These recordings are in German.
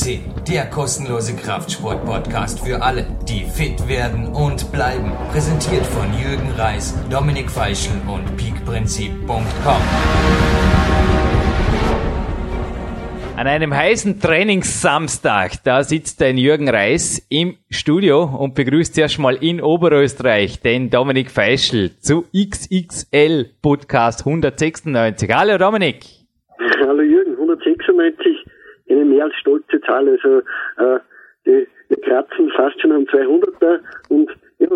FCC, der kostenlose Kraftsport-Podcast für alle, die fit werden und bleiben. Präsentiert von Jürgen Reis, Dominik Feischl und peakprinzip.com. An einem heißen Trainingssamstag, da sitzt dein Jürgen Reis im Studio und begrüßt erstmal in Oberösterreich den Dominik Feischl zu XXL Podcast 196. Hallo Dominik. Hallo Jürgen, 196, eine mehr als stolze Zahl. Also äh, die, wir kratzen fast schon am 200er und ja,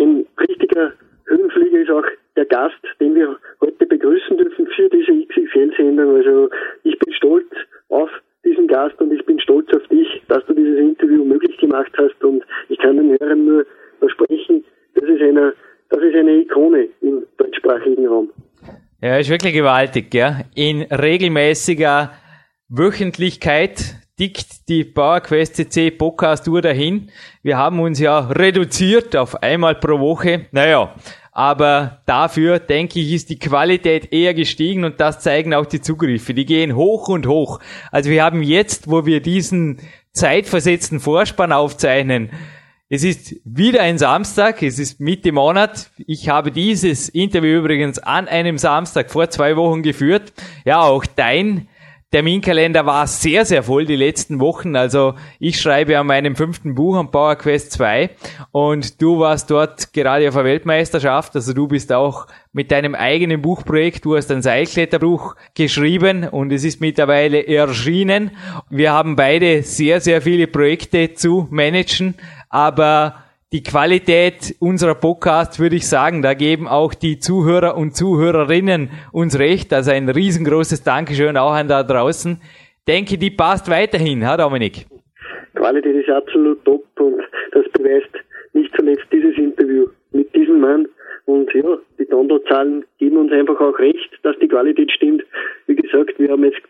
ein richtiger Höhenflieger ist auch der Gast, den wir heute begrüßen dürfen für diese XXL-Sendung. Also ich bin stolz auf diesen Gast und ich bin stolz auf dich, dass du dieses Interview möglich gemacht hast und ich kann den Hörern nur versprechen, das ist eine, das ist eine Ikone im deutschsprachigen Raum. Ja, ist wirklich gewaltig, ja. In regelmäßiger Wöchentlichkeit tickt die PowerQuest CC Podcast Uhr dahin. Wir haben uns ja reduziert auf einmal pro Woche. Naja, aber dafür, denke ich, ist die Qualität eher gestiegen und das zeigen auch die Zugriffe. Die gehen hoch und hoch. Also wir haben jetzt, wo wir diesen zeitversetzten Vorspann aufzeichnen, es ist wieder ein Samstag, es ist Mitte Monat. Ich habe dieses Interview übrigens an einem Samstag vor zwei Wochen geführt. Ja, auch dein Terminkalender war sehr, sehr voll die letzten Wochen. Also ich schreibe an meinem fünften Buch am Power Quest 2 und du warst dort gerade auf der Weltmeisterschaft. Also du bist auch mit deinem eigenen Buchprojekt, du hast ein Seilkletterbuch geschrieben und es ist mittlerweile erschienen. Wir haben beide sehr, sehr viele Projekte zu managen, aber die Qualität unserer Podcasts, würde ich sagen, da geben auch die Zuhörer und Zuhörerinnen uns recht. Also ein riesengroßes Dankeschön auch an da draußen. Denke, die passt weiterhin, ha Dominik? Qualität ist absolut top und das beweist nicht zuletzt dieses Interview mit diesem Mann. Und ja, die Downloadzahlen geben uns einfach auch recht, dass die Qualität stimmt. Wie gesagt, wir haben jetzt,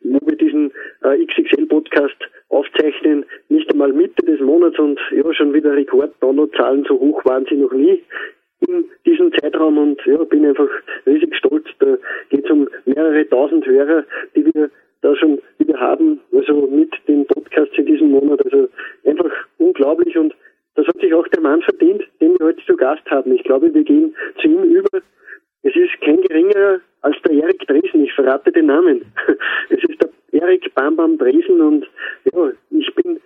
wo wir diesen äh, XXL-Podcast aufzeichnen, nicht einmal Mitte des Monats und ja, schon wieder Rekord-Downloadzahlen, so hoch waren sie noch nie in diesem Zeitraum und ja, bin einfach riesig stolz. Da geht es um mehrere tausend Hörer, die wir da schon wieder haben, also mit den Podcasts in diesem Monat. Also einfach unglaublich und das hat sich auch der Mann verdient, den wir heute zu Gast haben. Ich glaube, wir gehen zu ihm über. Es ist kein geringerer als der Erik Dresen. Ich verrate den Namen. Es ist der Erik Bambam Dresen und ja, ich bin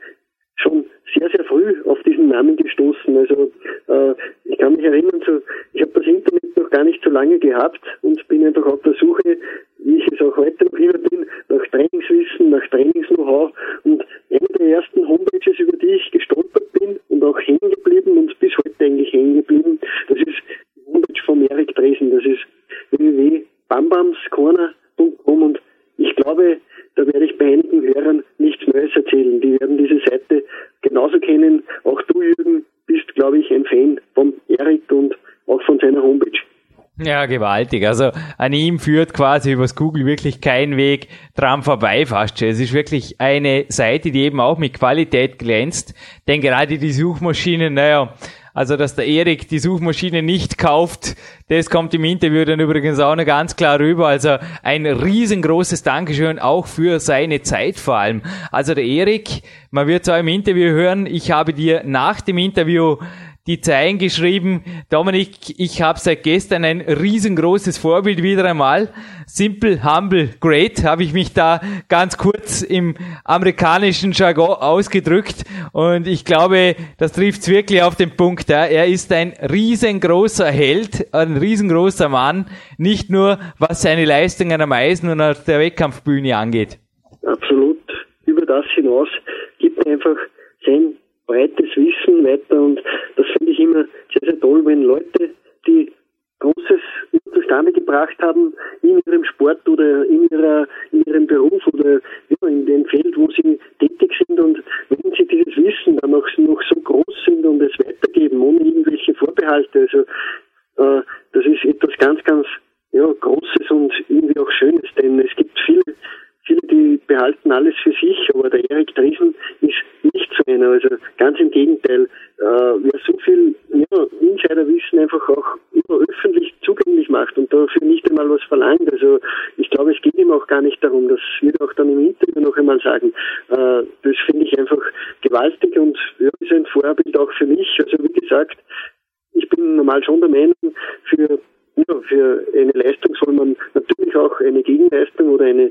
schon sehr, sehr früh auf diesen Namen gestoßen. Also äh, ich kann mich erinnern, so, ich habe das Internet noch gar nicht so lange gehabt und bin einfach auf der Suche, wie ich es auch heute noch immer bin, nach Trainingswissen, nach Trainings-Know-how und eine der ersten Homepages, über die ich gestolpert bin und auch hängen geblieben und bis heute eigentlich hängen geblieben, das ist die Homepage von Erik Dresen. Das ist www.bambamscorner.com und ich glaube, da werde ich bei einigen Hörern nichts Neues erzählen. Die werden diese Seite genauso kennen. Auch du, Jürgen, bist, glaube ich, ein Fan von Erik und auch von seiner Homepage. Ja, gewaltig. Also an ihm führt quasi übers Google wirklich kein Weg dran vorbei fast. Es ist wirklich eine Seite, die eben auch mit Qualität glänzt. Denn gerade die Suchmaschinen, naja, also, dass der Erik die Suchmaschine nicht kauft, das kommt im Interview dann übrigens auch noch ganz klar rüber. Also, ein riesengroßes Dankeschön auch für seine Zeit vor allem. Also, der Erik, man wird auch im Interview hören, ich habe dir nach dem Interview die Zeilen geschrieben, Dominik, ich habe seit gestern ein riesengroßes Vorbild wieder einmal. Simple, humble, great, habe ich mich da ganz kurz im amerikanischen Jargon ausgedrückt. Und ich glaube, das trifft wirklich auf den Punkt. Ja. Er ist ein riesengroßer Held, ein riesengroßer Mann, nicht nur was seine Leistungen am Eisen und auf der Wettkampfbühne angeht. Absolut. Über das hinaus gibt einfach sein breites Wissen weiter und ich immer sehr, sehr toll, wenn Leute, die Großes zustande gebracht haben in ihrem Sport oder in, ihrer, in ihrem Beruf oder ja, in dem Feld, wo sie tätig sind und wenn sie dieses Wissen dann noch, noch so groß sind und es weitergeben, ohne irgendwelche Vorbehalte, also äh, das ist etwas ganz, ganz ja, Großes und irgendwie auch Schönes, denn es gibt viele Viele, die behalten alles für sich, aber der Erik Driesen ist nicht so einer. Also ganz im Gegenteil, äh, wer so viel ja, Insiderwissen einfach auch immer öffentlich zugänglich macht und dafür nicht einmal was verlangt. Also ich glaube, es geht ihm auch gar nicht darum. Das wird auch dann im Interview noch einmal sagen. Äh, das finde ich einfach gewaltig und ja, ist ein Vorbild auch für mich. Also wie gesagt, ich bin normal schon der Meinung, für ja, für eine Leistung soll man natürlich auch eine Gegenleistung oder eine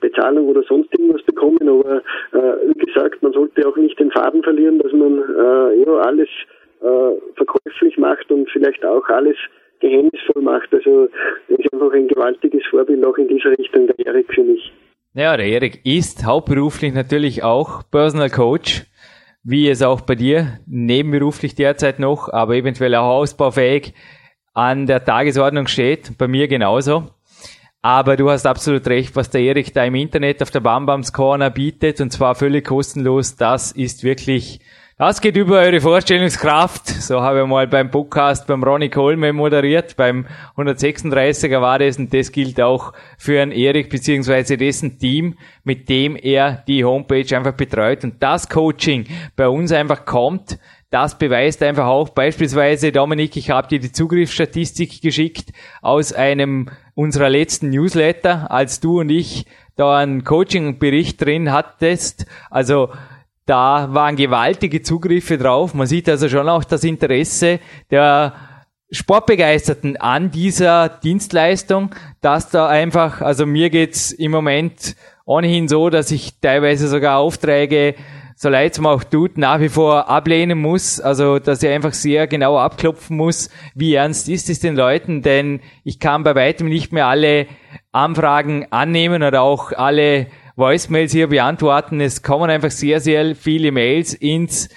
Bezahlung oder sonst irgendwas bekommen, aber äh, wie gesagt, man sollte auch nicht den Faden verlieren, dass man äh, ja alles äh, verkäuflich macht und vielleicht auch alles geheimnisvoll macht. Also das ist einfach ein gewaltiges Vorbild auch in dieser Richtung, der Erik für mich. Ja, der Erik ist hauptberuflich natürlich auch Personal Coach, wie es auch bei dir nebenberuflich derzeit noch, aber eventuell auch ausbaufähig an der Tagesordnung steht. Bei mir genauso. Aber du hast absolut recht, was der Erik da im Internet auf der Bambams Corner bietet, und zwar völlig kostenlos, das ist wirklich das geht über eure Vorstellungskraft. So habe ich mal beim Podcast beim Ronny Kolme moderiert. Beim 136er war das und das gilt auch für einen Erik beziehungsweise dessen Team, mit dem er die Homepage einfach betreut. Und das Coaching bei uns einfach kommt, das beweist einfach auch beispielsweise, Dominik, ich habe dir die Zugriffsstatistik geschickt aus einem unserer letzten Newsletter, als du und ich da einen Coaching-Bericht drin hattest. Also da waren gewaltige Zugriffe drauf. Man sieht also schon auch das Interesse der Sportbegeisterten an dieser Dienstleistung, dass da einfach, also mir geht's im Moment ohnehin so, dass ich teilweise sogar Aufträge, so leid es mir auch tut, nach wie vor ablehnen muss. Also, dass ich einfach sehr genau abklopfen muss, wie ernst ist es den Leuten, denn ich kann bei weitem nicht mehr alle Anfragen annehmen oder auch alle Voicemails hier beantworten. Es kommen einfach sehr, sehr viele Mails ins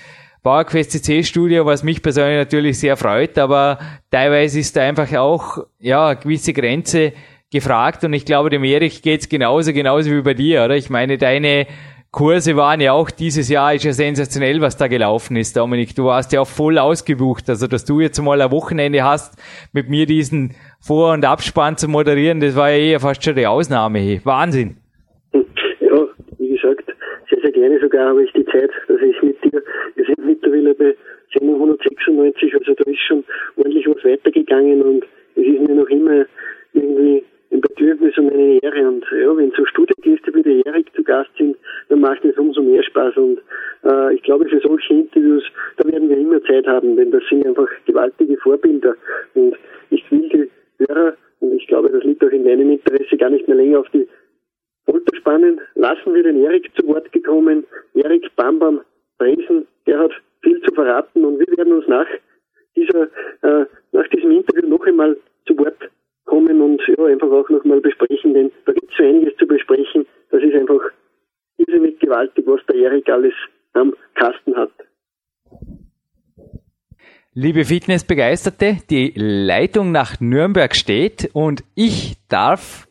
PowerQuest CC Studio, was mich persönlich natürlich sehr freut, aber teilweise ist da einfach auch, ja, eine gewisse Grenze gefragt und ich glaube, dem Erich geht's genauso, genauso wie bei dir, oder? Ich meine, deine Kurse waren ja auch dieses Jahr, ist ja sensationell, was da gelaufen ist, Dominik. Du warst ja auch voll ausgebucht. Also, dass du jetzt mal ein Wochenende hast, mit mir diesen Vor- und Abspann zu moderieren, das war ja eher fast schon die Ausnahme. Wahnsinn gerne sogar habe ich die Zeit, dass ich mit dir, wir sind mittlerweile bei Sendung 196, also da ist schon ordentlich was weitergegangen und es ist mir noch immer irgendwie ein Bedürfnis und eine Ehre. Und ja, wenn so Studiengäste wie der Erik zu Gast sind, dann macht es umso mehr Spaß. Und äh, ich glaube, für solche Interviews, da werden wir immer Zeit haben, denn das sind einfach gewaltige Vorbilder. Und ich will die Hörer, und ich glaube, das liegt auch in deinem Interesse, gar nicht mehr länger auf die Folterspannen lassen wir den Erik zu Wort gekommen. Erik Bambam Dresden, der hat viel zu verraten und wir werden uns nach dieser, äh, nach diesem Interview noch einmal zu Wort kommen und ja, einfach auch noch mal besprechen, denn da gibt es so einiges zu besprechen. Das ist einfach irrsinnig gewaltig, was der Erik alles am Kasten hat. Liebe Fitnessbegeisterte, die Leitung nach Nürnberg steht und ich darf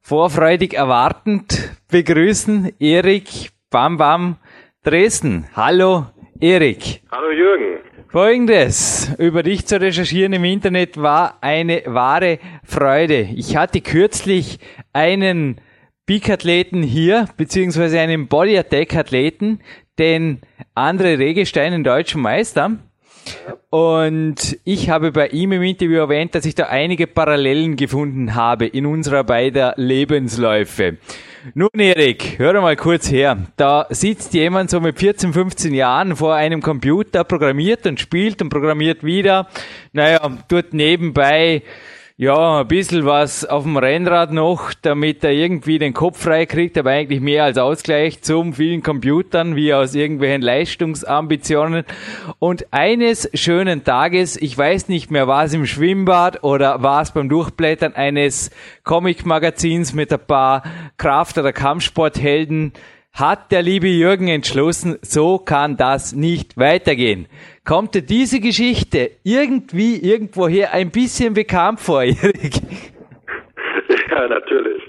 vorfreudig erwartend begrüßen Erik Bam Bam Dresden. Hallo Erik. Hallo Jürgen. Folgendes über dich zu recherchieren im Internet war eine wahre Freude. Ich hatte kürzlich einen Peak-Athleten hier, beziehungsweise einen Body Attack-Athleten, den Andre Regestein, den deutschen Meister. Und ich habe bei ihm im Interview erwähnt, dass ich da einige Parallelen gefunden habe in unserer beider Lebensläufe. Nun, Erik, hör mal kurz her. Da sitzt jemand so mit 14, 15 Jahren vor einem Computer, programmiert und spielt und programmiert wieder. Naja, tut nebenbei ja, ein bisschen was auf dem Rennrad noch, damit er irgendwie den Kopf frei kriegt, aber eigentlich mehr als Ausgleich zum vielen Computern, wie aus irgendwelchen Leistungsambitionen. Und eines schönen Tages, ich weiß nicht mehr, war es im Schwimmbad oder war es beim Durchblättern eines Comic-Magazins mit ein paar Kraft- oder Kampfsporthelden, hat der liebe Jürgen entschlossen, so kann das nicht weitergehen. Kommt dir diese Geschichte irgendwie irgendwoher ein bisschen bekannt vor, Erik? Ja, natürlich.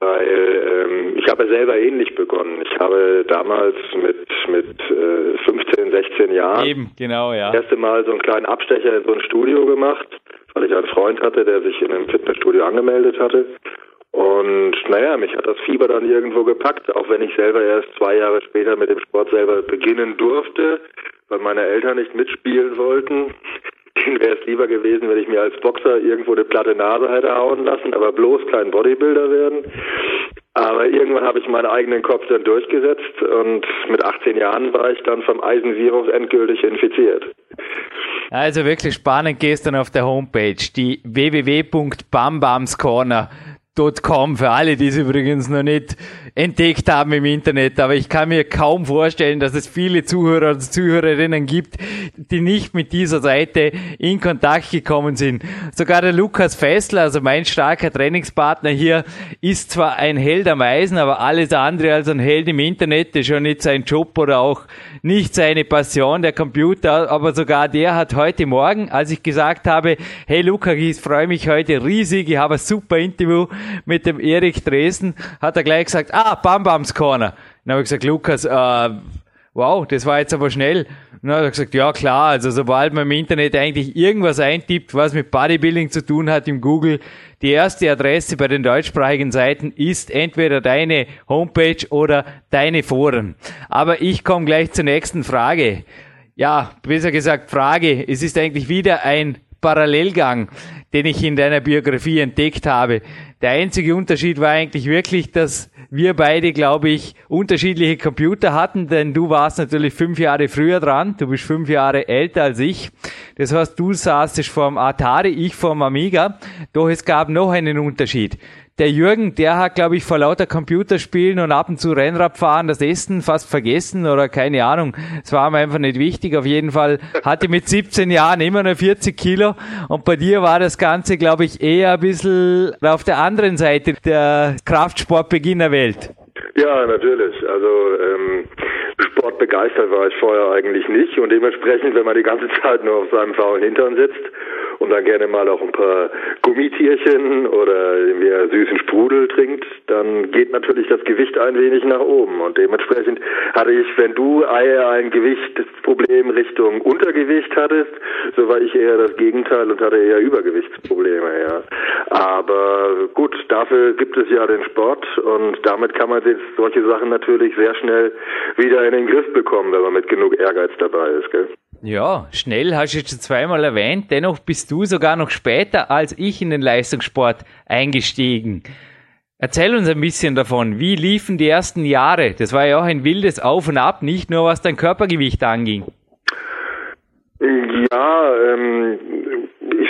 Weil ähm, ich habe selber ähnlich begonnen. Ich habe damals mit mit äh, 15, 16 Jahren Eben, genau, ja. das erste Mal so einen kleinen Abstecher in so ein Studio gemacht, weil ich einen Freund hatte, der sich in einem Fitnessstudio angemeldet hatte. Und naja, mich hat das Fieber dann irgendwo gepackt, auch wenn ich selber erst zwei Jahre später mit dem Sport selber beginnen durfte, weil meine Eltern nicht mitspielen wollten. Kind wäre es lieber gewesen, wenn ich mir als Boxer irgendwo eine platte Nase hätte hauen lassen, aber bloß kein Bodybuilder werden. Aber irgendwann habe ich meinen eigenen Kopf dann durchgesetzt und mit 18 Jahren war ich dann vom Eisenvirus endgültig infiziert. Also wirklich spannend gestern auf der Homepage, die www.bambamscorner Com für alle, die es übrigens noch nicht entdeckt haben im Internet. Aber ich kann mir kaum vorstellen, dass es viele Zuhörer und Zuhörerinnen gibt, die nicht mit dieser Seite in Kontakt gekommen sind. Sogar der Lukas Fessler, also mein starker Trainingspartner hier, ist zwar ein Held am Eisen, aber alles andere als ein Held im Internet, ist schon nicht sein Job oder auch nicht seine Passion, der Computer. Aber sogar der hat heute Morgen, als ich gesagt habe, hey Lukas, ich freue mich heute riesig, ich habe ein super Interview mit dem Erik Dresden, hat er gleich gesagt, ah, Bam Bams Corner. Dann habe ich gesagt, Lukas, äh, wow, das war jetzt aber schnell. Und dann hat er gesagt, ja klar, also sobald man im Internet eigentlich irgendwas eintippt, was mit Bodybuilding zu tun hat im Google, die erste Adresse bei den deutschsprachigen Seiten ist entweder deine Homepage oder deine Foren. Aber ich komme gleich zur nächsten Frage. Ja, besser gesagt Frage. Es ist eigentlich wieder ein Parallelgang, den ich in deiner Biografie entdeckt habe. Der einzige Unterschied war eigentlich wirklich, dass wir beide, glaube ich, unterschiedliche Computer hatten, denn du warst natürlich fünf Jahre früher dran, du bist fünf Jahre älter als ich. Das heißt, du saßest vorm Atari, ich vorm Amiga, doch es gab noch einen Unterschied der Jürgen, der hat, glaube ich, vor lauter Computerspielen und ab und zu Rennrad fahren das Essen fast vergessen oder keine Ahnung. Es war ihm einfach nicht wichtig. Auf jeden Fall hatte mit 17 Jahren immer nur 40 Kilo und bei dir war das Ganze, glaube ich, eher ein bisschen auf der anderen Seite der Kraftsportbeginnerwelt. Ja, natürlich. Also ähm, sportbegeistert war ich vorher eigentlich nicht und dementsprechend, wenn man die ganze Zeit nur auf seinem faulen Hintern sitzt, und dann gerne mal auch ein paar Gummitierchen oder mehr süßen Sprudel trinkt, dann geht natürlich das Gewicht ein wenig nach oben. Und dementsprechend hatte ich, wenn du eher ein Gewichtsproblem Richtung Untergewicht hattest, so war ich eher das Gegenteil und hatte eher Übergewichtsprobleme, ja. Aber gut, dafür gibt es ja den Sport und damit kann man solche Sachen natürlich sehr schnell wieder in den Griff bekommen, wenn man mit genug Ehrgeiz dabei ist, gell? Ja, schnell hast du jetzt schon zweimal erwähnt. Dennoch bist du sogar noch später als ich in den Leistungssport eingestiegen. Erzähl uns ein bisschen davon. Wie liefen die ersten Jahre? Das war ja auch ein wildes Auf und Ab, nicht nur was dein Körpergewicht anging. Ja, ähm,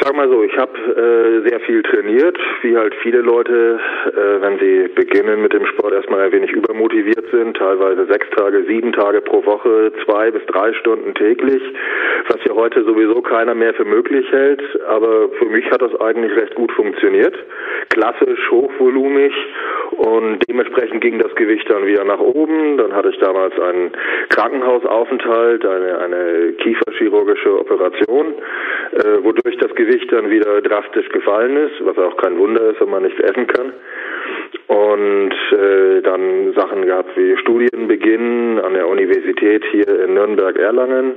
sag mal so, ich habe äh, sehr viel trainiert, wie halt viele Leute, äh, wenn sie beginnen mit dem Sport, erstmal ein wenig übermotiviert sind, teilweise sechs Tage, sieben Tage pro Woche, zwei bis drei Stunden täglich, was ja heute sowieso keiner mehr für möglich hält, aber für mich hat das eigentlich recht gut funktioniert. Klassisch, hochvolumig und dementsprechend ging das Gewicht dann wieder nach oben. Dann hatte ich damals einen Krankenhausaufenthalt, eine, eine kieferchirurgische Operation, äh, wodurch das Gewicht dann wieder drastisch gefallen ist, was auch kein Wunder ist, wenn man nichts essen kann und äh, dann Sachen gehabt wie Studienbeginn an der Universität hier in Nürnberg-Erlangen,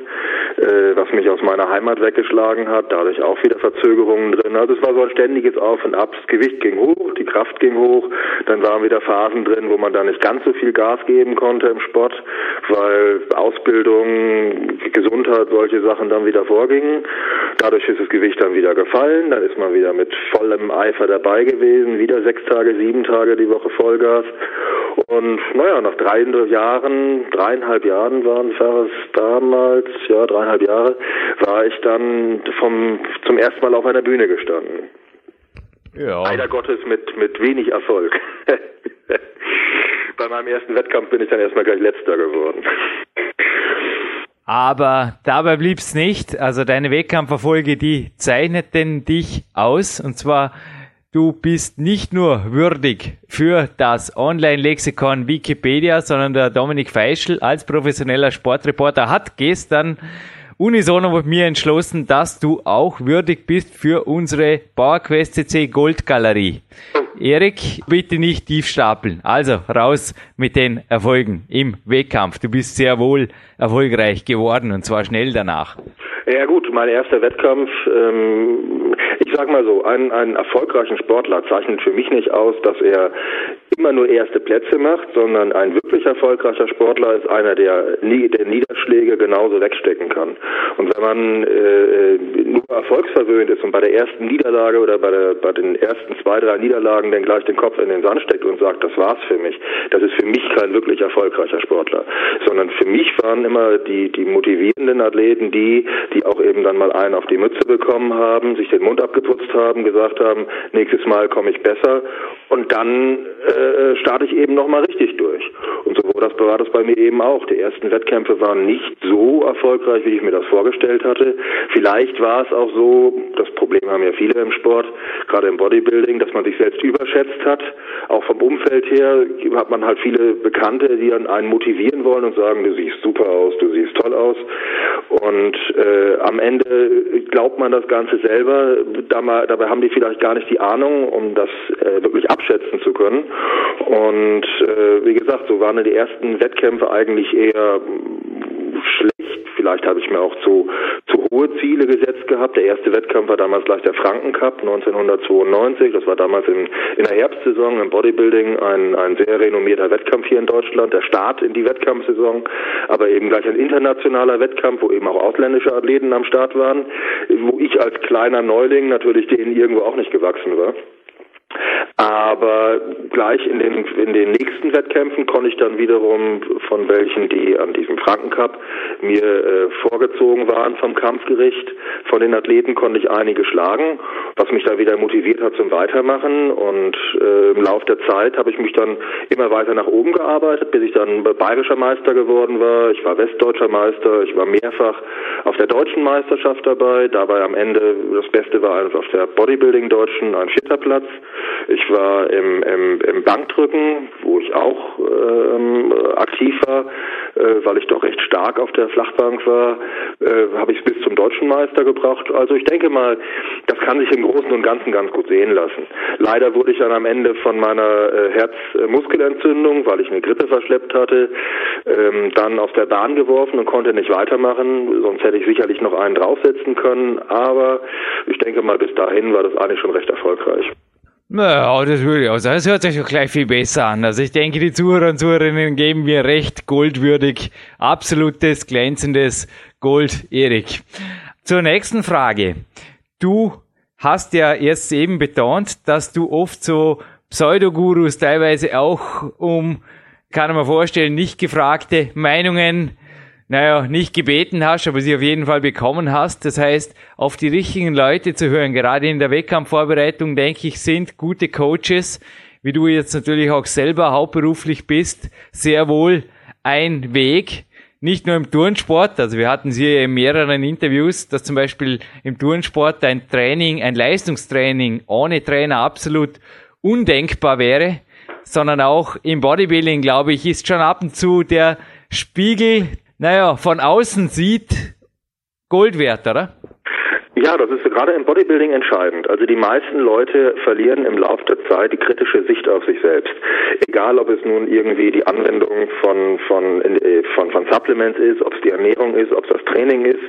äh, was mich aus meiner Heimat weggeschlagen hat, dadurch auch wieder Verzögerungen drin. Also es war so ein ständiges Auf und Ab. Das Gewicht ging hoch, die Kraft ging hoch, dann waren wieder Phasen drin, wo man da nicht ganz so viel Gas geben konnte im Sport, weil Ausbildung, Gesundheit, solche Sachen dann wieder vorgingen. Dadurch ist das Gewicht dann wieder gefallen, dann ist man wieder mit vollem Eifer dabei gewesen, wieder sechs Tage, sieben Tage die Woche Vollgas. Und naja, nach drei Jahren, dreieinhalb Jahren waren es damals, ja, dreieinhalb Jahre, war ich dann vom, zum ersten Mal auf einer Bühne gestanden. Ja. Leider Gottes mit, mit wenig Erfolg. Bei meinem ersten Wettkampf bin ich dann erstmal gleich letzter geworden. Aber dabei blieb's nicht. Also deine Wettkampferfolge, die zeichnet denn dich aus. Und zwar Du bist nicht nur würdig für das Online-Lexikon Wikipedia, sondern der Dominik Feischl als professioneller Sportreporter hat gestern unisono mit mir entschlossen, dass du auch würdig bist für unsere PowerQuest CC Gold Galerie. Erik, bitte nicht tief stapeln. Also raus mit den Erfolgen im Wettkampf. Du bist sehr wohl erfolgreich geworden und zwar schnell danach. Ja gut, mein erster Wettkampf, ähm, sag mal so, einen, einen erfolgreichen Sportler zeichnet für mich nicht aus, dass er immer nur erste Plätze macht, sondern ein wirklich erfolgreicher Sportler ist einer, der, der Niederschläge genauso wegstecken kann. Und wenn man äh, nur erfolgsverwöhnt ist und bei der ersten Niederlage oder bei, der, bei den ersten zwei, drei Niederlagen dann gleich den Kopf in den Sand steckt und sagt, das war's für mich, das ist für mich kein wirklich erfolgreicher Sportler. Sondern für mich waren immer die, die motivierenden Athleten die, die auch eben dann mal einen auf die Mütze bekommen haben, sich den Mund abgeputzt haben, gesagt haben, nächstes Mal komme ich besser und dann äh, starte ich eben nochmal richtig durch. Und so das, war das bei mir eben auch. Die ersten Wettkämpfe waren nicht so erfolgreich, wie ich mir das vorgestellt hatte. Vielleicht war es auch so, das Problem haben ja viele im Sport, gerade im Bodybuilding, dass man sich selbst überschätzt hat. Auch vom Umfeld her hat man halt viele Bekannte, die einen motivieren wollen und sagen, du siehst super aus, du siehst toll aus. Und äh, am Ende glaubt man das Ganze selber. Dabei haben die vielleicht gar nicht die Ahnung, um das äh, wirklich abschätzen zu können. Und äh, wie gesagt, so waren die ersten Wettkämpfe eigentlich eher schlecht. Vielleicht habe ich mir auch zu, zu hohe Ziele gesetzt gehabt. Der erste Wettkampf war damals gleich der Frankencup 1992. Das war damals in, in der Herbstsaison im Bodybuilding ein, ein sehr renommierter Wettkampf hier in Deutschland. Der Start in die Wettkampfsaison, aber eben gleich ein internationaler Wettkampf, wo eben auch ausländische Athleten am Start waren, wo ich als kleiner Neuling natürlich denen irgendwo auch nicht gewachsen war. Aber gleich in den, in den nächsten Wettkämpfen konnte ich dann wiederum von welchen, die an diesem Frankencup mir äh, vorgezogen waren vom Kampfgericht, von den Athleten konnte ich einige schlagen, was mich da wieder motiviert hat zum Weitermachen. Und äh, im Laufe der Zeit habe ich mich dann immer weiter nach oben gearbeitet, bis ich dann bayerischer Meister geworden war. Ich war westdeutscher Meister, ich war mehrfach auf der deutschen Meisterschaft dabei. Dabei am Ende das Beste war auf der Bodybuilding-Deutschen ein vierter Platz. Ich war im, im, im Bankdrücken, wo ich auch ähm, aktiv war, äh, weil ich doch recht stark auf der Flachbank war, äh, habe ich es bis zum deutschen Meister gebracht. Also ich denke mal, das kann sich im Großen und Ganzen ganz gut sehen lassen. Leider wurde ich dann am Ende von meiner äh, Herzmuskelentzündung, weil ich eine Grippe verschleppt hatte, ähm, dann aus der Bahn geworfen und konnte nicht weitermachen. Sonst hätte ich sicherlich noch einen draufsetzen können. Aber ich denke mal, bis dahin war das eigentlich schon recht erfolgreich. Ja, das würde ich auch sagen. Das hört sich doch gleich viel besser an. Also ich denke, die Zuhörer und Zuhörerinnen geben mir recht goldwürdig. Absolutes, glänzendes Gold, Erik. Zur nächsten Frage. Du hast ja erst eben betont, dass du oft so Pseudogurus teilweise auch um, kann man vorstellen, nicht gefragte Meinungen naja, nicht gebeten hast, aber sie auf jeden Fall bekommen hast. Das heißt, auf die richtigen Leute zu hören, gerade in der Wettkampfvorbereitung, denke ich, sind gute Coaches, wie du jetzt natürlich auch selber hauptberuflich bist, sehr wohl ein Weg. Nicht nur im Turnsport, also wir hatten sie in mehreren Interviews, dass zum Beispiel im Turnsport ein Training, ein Leistungstraining ohne Trainer absolut undenkbar wäre, sondern auch im Bodybuilding, glaube ich, ist schon ab und zu der Spiegel naja, von außen sieht, Gold wert, oder? Ja, das ist gerade im Bodybuilding entscheidend. Also die meisten Leute verlieren im Laufe der Zeit die kritische Sicht auf sich selbst. Egal, ob es nun irgendwie die Anwendung von, von, äh, von, von Supplements ist, ob es die Ernährung ist, ob es das Training ist.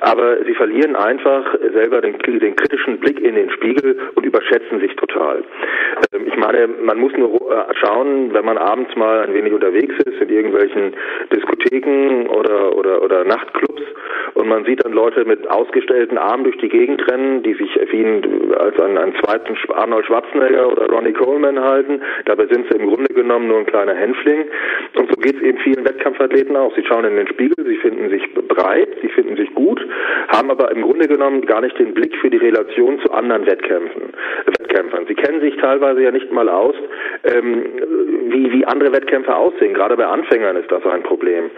Aber sie verlieren einfach selber den, den kritischen Blick in den Spiegel und überschätzen sich total. Ähm, ich meine, man muss nur äh, schauen, wenn man abends mal ein wenig unterwegs ist in irgendwelchen Diskotheken oder, oder, oder Nachtclubs und man sieht dann Leute mit ausgestellten Armen durch die Gegend rennen, die sich wie ihn als einen, einen zweiten Arnold Schwarzenegger oder Ronnie Coleman halten. Dabei sind sie im Grunde genommen nur ein kleiner Hänfling. Und so geht es eben vielen Wettkampfathleten auch. Sie schauen in den Spiegel, sie finden sich breit, sie finden sich gut, haben aber im Grunde genommen gar nicht den Blick für die Relation zu anderen Wettkämpfen, Wettkämpfern. Sie kennen sich teilweise ja nicht mal aus, ähm, wie, wie andere Wettkämpfe aussehen. Gerade bei Anfängern ist das ein Problem.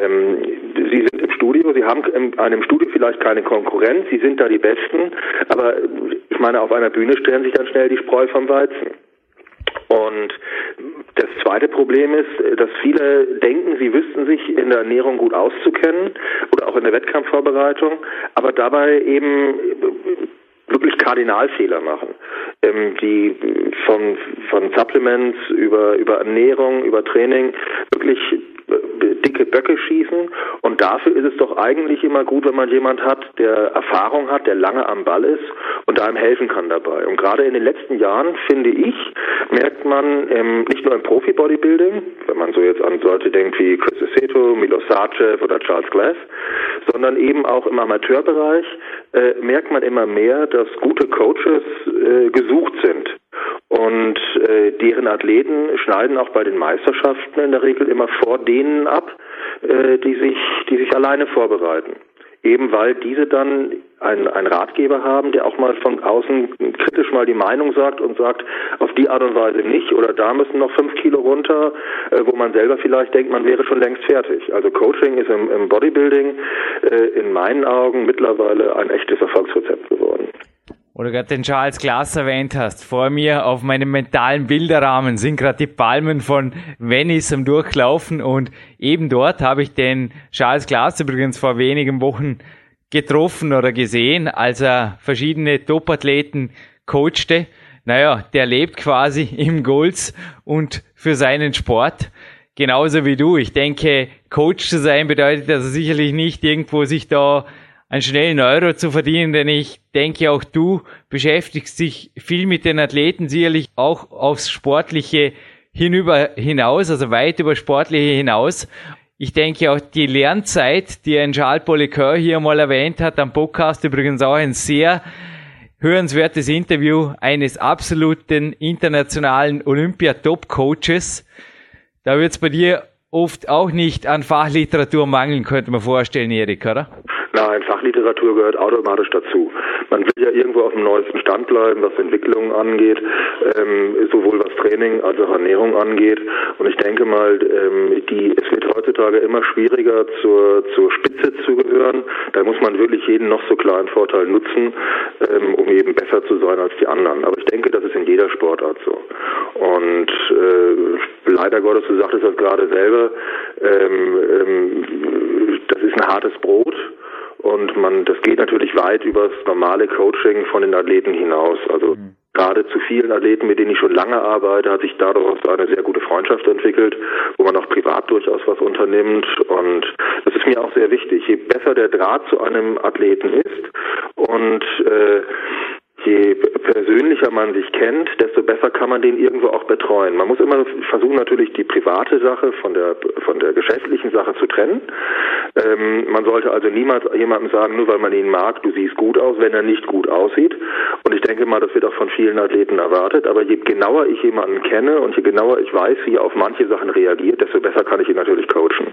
Ähm, sie sind im Studio, sie haben in einem Studio vielleicht keine Konkurrenz, sie sind da die Besten, aber ich meine, auf einer Bühne stellen sich dann schnell die Spreu vom Weizen. Und das zweite Problem ist, dass viele denken, sie wüssten sich in der Ernährung gut auszukennen oder auch in der Wettkampfvorbereitung, aber dabei eben wirklich Kardinalfehler machen, ähm, die von, von Supplements über, über Ernährung, über Training wirklich dicke Böcke schießen. Und dafür ist es doch eigentlich immer gut, wenn man jemand hat, der Erfahrung hat, der lange am Ball ist und einem helfen kann dabei. Und gerade in den letzten Jahren, finde ich, merkt man ähm, nicht nur im Profi-Bodybuilding, wenn man so jetzt an Leute denkt wie Chris Aceto, Milos Sarcev oder Charles Glass, sondern eben auch im Amateurbereich äh, merkt man immer mehr, dass gute Coaches äh, gesucht sind. Und äh, deren Athleten schneiden auch bei den Meisterschaften in der Regel immer vor denen ab, äh, die sich, die sich alleine vorbereiten. Eben weil diese dann einen, einen Ratgeber haben, der auch mal von außen kritisch mal die Meinung sagt und sagt, auf die Art und Weise nicht. Oder da müssen noch fünf Kilo runter, äh, wo man selber vielleicht denkt, man wäre schon längst fertig. Also Coaching ist im, im Bodybuilding äh, in meinen Augen mittlerweile ein echtes Erfolgsrezept geworden oder gerade den Charles Glass erwähnt hast, vor mir auf meinem mentalen Bilderrahmen sind gerade die Palmen von Venice am Durchlaufen und eben dort habe ich den Charles Glass übrigens vor wenigen Wochen getroffen oder gesehen, als er verschiedene Topathleten coachte. Naja, der lebt quasi im Golds und für seinen Sport. Genauso wie du. Ich denke, Coach zu sein bedeutet also sicherlich nicht irgendwo sich da einen schnellen Euro zu verdienen, denn ich denke auch du beschäftigst dich viel mit den Athleten, sicherlich auch aufs Sportliche hinüber hinaus, also weit über Sportliche hinaus. Ich denke auch die Lernzeit, die ein Charles Polycœur hier mal erwähnt hat, am Podcast übrigens auch ein sehr hörenswertes Interview eines absoluten internationalen Olympia-Top-Coaches. Da wird es bei dir oft auch nicht an Fachliteratur mangeln, könnte man vorstellen, Erik, oder? Nein, Fachliteratur gehört automatisch dazu. Man will ja irgendwo auf dem neuesten Stand bleiben, was Entwicklungen angeht, ähm, sowohl was Training als auch Ernährung angeht. Und ich denke mal, ähm, die, es wird heutzutage immer schwieriger, zur, zur Spitze zu gehören. Da muss man wirklich jeden noch so kleinen Vorteil nutzen, ähm, um eben besser zu sein als die anderen. Aber ich denke, das ist in jeder Sportart so. Und äh, leider Gottes, du sagtest das gerade selber, ähm, ähm, das ist ein hartes Brot. Und man, das geht natürlich weit über das normale Coaching von den Athleten hinaus. Also mhm. gerade zu vielen Athleten, mit denen ich schon lange arbeite, hat sich daraus eine sehr gute Freundschaft entwickelt, wo man auch privat durchaus was unternimmt. Und das ist mir auch sehr wichtig. Je besser der Draht zu einem Athleten ist und äh, je persönlicher man sich kennt, desto besser kann man den irgendwo auch betreuen. Man muss immer versuchen, natürlich die private Sache von der von der geschäftlichen Sache zu trennen. Ähm, man sollte also niemals jemandem sagen, nur weil man ihn mag, du siehst gut aus, wenn er nicht gut aussieht. Und ich denke mal, das wird auch von vielen Athleten erwartet. Aber je genauer ich jemanden kenne und je genauer ich weiß, wie er auf manche Sachen reagiert, desto besser kann ich ihn natürlich coachen.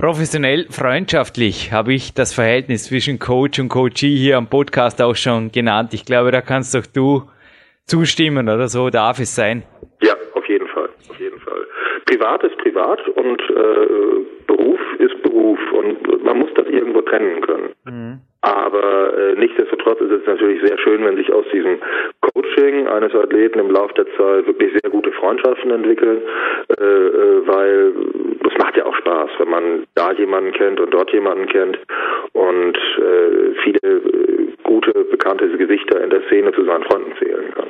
Professionell freundschaftlich habe ich das Verhältnis zwischen Coach und Coachee hier am Podcast auch schon genannt. Ich glaube, da kannst doch du zustimmen oder so darf es sein. Ja, auf jeden Fall, auf jeden Fall. Privat ist privat und äh, Beruf ist Beruf und man muss das irgendwo trennen können. Mhm. Aber äh, nichtsdestotrotz ist es natürlich sehr schön, wenn sich aus diesem Coaching eines Athleten im Laufe der Zeit wirklich sehr gute Freundschaften entwickeln, äh, äh, weil das macht ja auch Spaß, wenn man da jemanden kennt und dort jemanden kennt und äh, viele äh, gute, bekannte Gesichter in der Szene zu seinen Freunden zählen kann.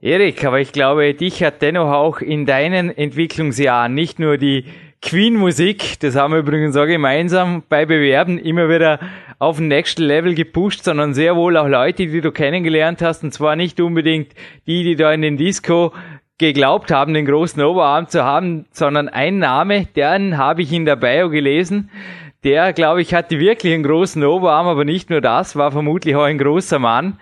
Erik, aber ich glaube, dich hat dennoch auch in deinen Entwicklungsjahren nicht nur die Queen-Musik, das haben wir übrigens auch gemeinsam bei Bewerben immer wieder auf den nächsten Level gepusht, sondern sehr wohl auch Leute, die du kennengelernt hast, und zwar nicht unbedingt die, die da in den Disco geglaubt haben, den großen Oberarm zu haben, sondern ein Name, den habe ich in der Bio gelesen. Der, glaube ich, hatte wirklich einen großen Oberarm, aber nicht nur das, war vermutlich auch ein großer Mann.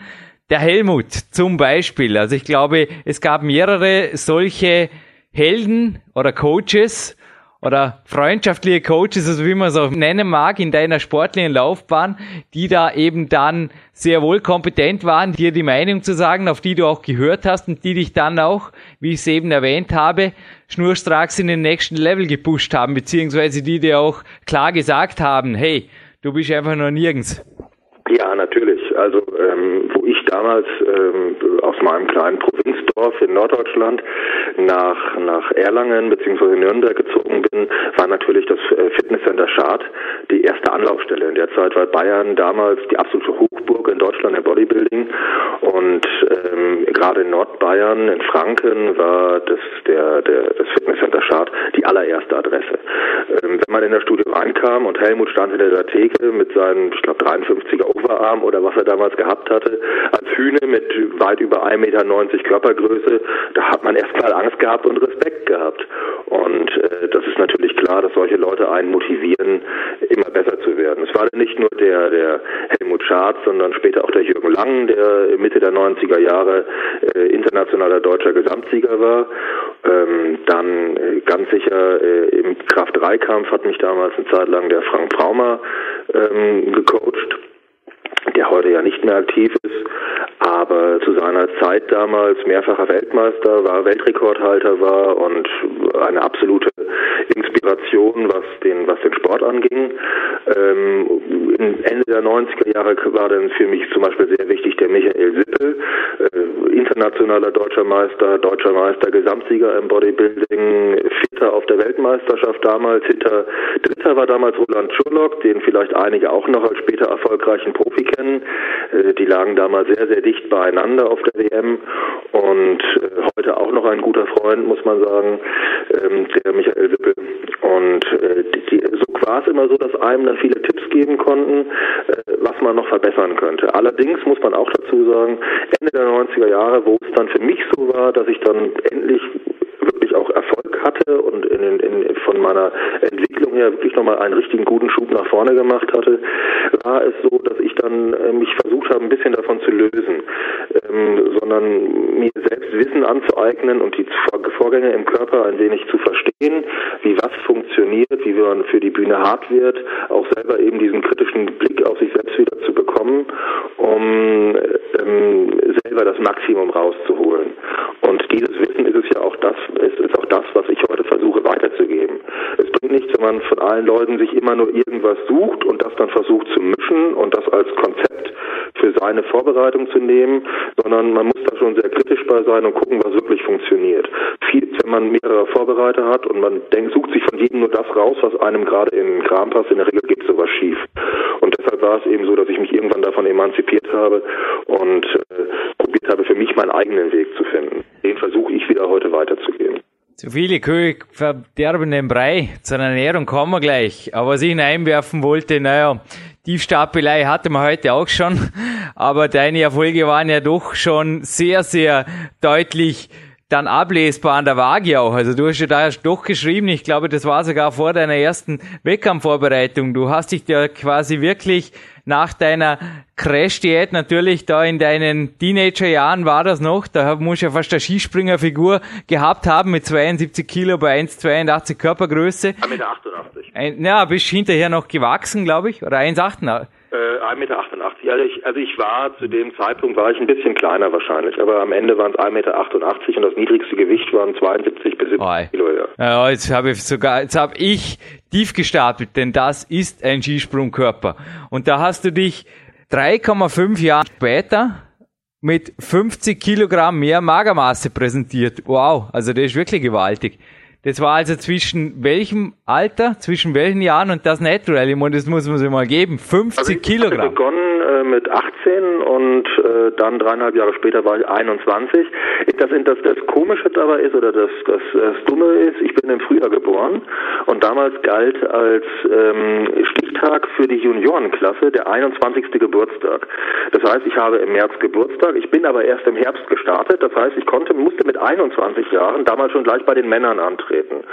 Der Helmut zum Beispiel. Also ich glaube, es gab mehrere solche Helden oder Coaches oder freundschaftliche Coaches, also wie man es auch nennen mag, in deiner sportlichen Laufbahn, die da eben dann sehr wohl kompetent waren, dir die Meinung zu sagen, auf die du auch gehört hast und die dich dann auch, wie ich es eben erwähnt habe, schnurstracks in den nächsten Level gepusht haben, beziehungsweise die dir auch klar gesagt haben, hey, du bist einfach noch nirgends. Ja, natürlich. Also ähm, wo ich damals ähm, aus meinem kleinen Provinzdorf in Norddeutschland nach nach Erlangen bzw. Nürnberg gezogen bin, war natürlich das äh, Fitnesscenter Schad die erste Anlaufstelle. In der Zeit war Bayern damals die absolute Umbruch in Deutschland im Bodybuilding und ähm, gerade in Nordbayern, in Franken war das der, der das Fitnesscenter Schad die allererste Adresse. Ähm, wenn man in das Studio reinkam und Helmut stand hinter der Theke mit seinem, ich glaube 53er Oberarm oder was er damals gehabt hatte, als Hühne mit weit über 1,90 Meter Körpergröße, da hat man erstmal Angst gehabt und Respekt gehabt. Und äh, das ist natürlich klar, dass solche Leute einen motivieren, immer besser zu werden. Es war nicht nur der, der Helmut Schardt, sondern später auch der Jürgen Lang, der Mitte der 90er Jahre äh, internationaler deutscher Gesamtsieger war. Ähm, dann äh, ganz sicher äh, im Kraft-3-Kampf hat mich damals eine Zeit lang der Frank Braumer ähm, gecoacht der heute ja nicht mehr aktiv ist, aber zu seiner Zeit damals mehrfacher Weltmeister war, Weltrekordhalter war und eine absolute Inspiration, was den, was den Sport anging. Ähm, Ende der 90er Jahre war dann für mich zum Beispiel sehr wichtig der Michael Sippel, äh, internationaler deutscher Meister, deutscher Meister, Gesamtsieger im Bodybuilding, Vierter auf der Weltmeisterschaft damals, hinter Dritter war damals Roland Schurlock, den vielleicht einige auch noch als später erfolgreichen Profi kennen. Äh, die lagen damals sehr, sehr dicht beieinander auf der WM und äh, heute auch noch ein guter Freund, muss man sagen, ähm, der Michael Sippel. Und äh, so war es immer so, dass einem dann viele Tipps geben konnten, was man noch verbessern könnte. Allerdings muss man auch dazu sagen, Ende der 90er Jahre, wo es dann für mich so war, dass ich dann endlich wirklich auch Erfolg hatte und in, in, von meiner Entwicklung her wirklich nochmal einen richtigen guten Schub nach vorne gemacht hatte, war es so, dass ich dann äh, mich versucht habe, ein bisschen davon zu lösen, ähm, sondern mir selbst Wissen anzueignen und die Vorgänge im Körper ein wenig zu verstehen, wie was funktioniert, wie man für die Bühne hart wird, auch selber eben diesen kritischen Blick auf sich selbst wieder zu bekommen, um ähm, selber das Maximum rauszuholen. Dieses Wissen ist es ja auch das, ist, ist auch das, was ich heute versuche weiterzugeben. Es bringt nichts, wenn man von allen Leuten sich immer nur irgendwas sucht und das dann versucht zu mischen und das als Konzept für seine Vorbereitung zu nehmen, sondern man muss da schon sehr kritisch bei sein und gucken, was wirklich funktioniert. Viel, wenn man mehrere Vorbereiter hat und man denkt, sucht sich von jedem nur das raus, was einem gerade in den Kram passt, in der Regel geht sowas schief. Und deshalb war es eben so, dass ich mich irgendwann davon emanzipiert habe und äh, probiert habe, für mich meinen eigenen Weg zu finden. Den versuche ich wieder heute weiterzugehen. Zu viele Kühe verderben den Brei. Zur Ernährung kommen wir gleich. Aber was ich hineinwerfen wollte, naja, Tiefstapelei hatte man heute auch schon. Aber deine Erfolge waren ja doch schon sehr, sehr deutlich dann ablesbar an der Waage auch. Also du hast ja da doch geschrieben, ich glaube, das war sogar vor deiner ersten Wettkampfvorbereitung. Du hast dich ja quasi wirklich nach deiner Crash-Diät natürlich da in deinen Teenagerjahren war das noch, da muss ja fast eine Skispringerfigur gehabt haben mit 72 Kilo bei 1,82 Körpergröße. 1,88 Meter. Ein, ja, bist hinterher noch gewachsen, glaube ich, oder 1,88. Äh, 1,88 Meter. Also ich, also ich war zu dem Zeitpunkt war ich ein bisschen kleiner wahrscheinlich, aber am Ende waren es 1,88 Meter und das niedrigste Gewicht waren 72 bis 70 oh, Kilo. Ja. ja, jetzt habe ich sogar, jetzt habe ich tief gestapelt, denn das ist ein Skisprungkörper. Und da hast du dich 3,5 Jahre später mit 50 Kilogramm mehr Magermasse präsentiert. Wow, also das ist wirklich gewaltig. Das war also zwischen welchem Alter, zwischen welchen Jahren und das Natural? Ich meine, das muss man sich mal geben. 50 also ich Kilogramm. Begonnen mit 18 und äh, dann dreieinhalb Jahre später war ich 21. Das, das, das Komische dabei ist oder das, das, das Dumme ist, ich bin im Frühjahr geboren und damals galt als ähm, Stichtag für die Juniorenklasse der 21. Geburtstag. Das heißt, ich habe im März Geburtstag, ich bin aber erst im Herbst gestartet. Das heißt, ich konnte, musste mit 21 Jahren damals schon gleich bei den Männern antreten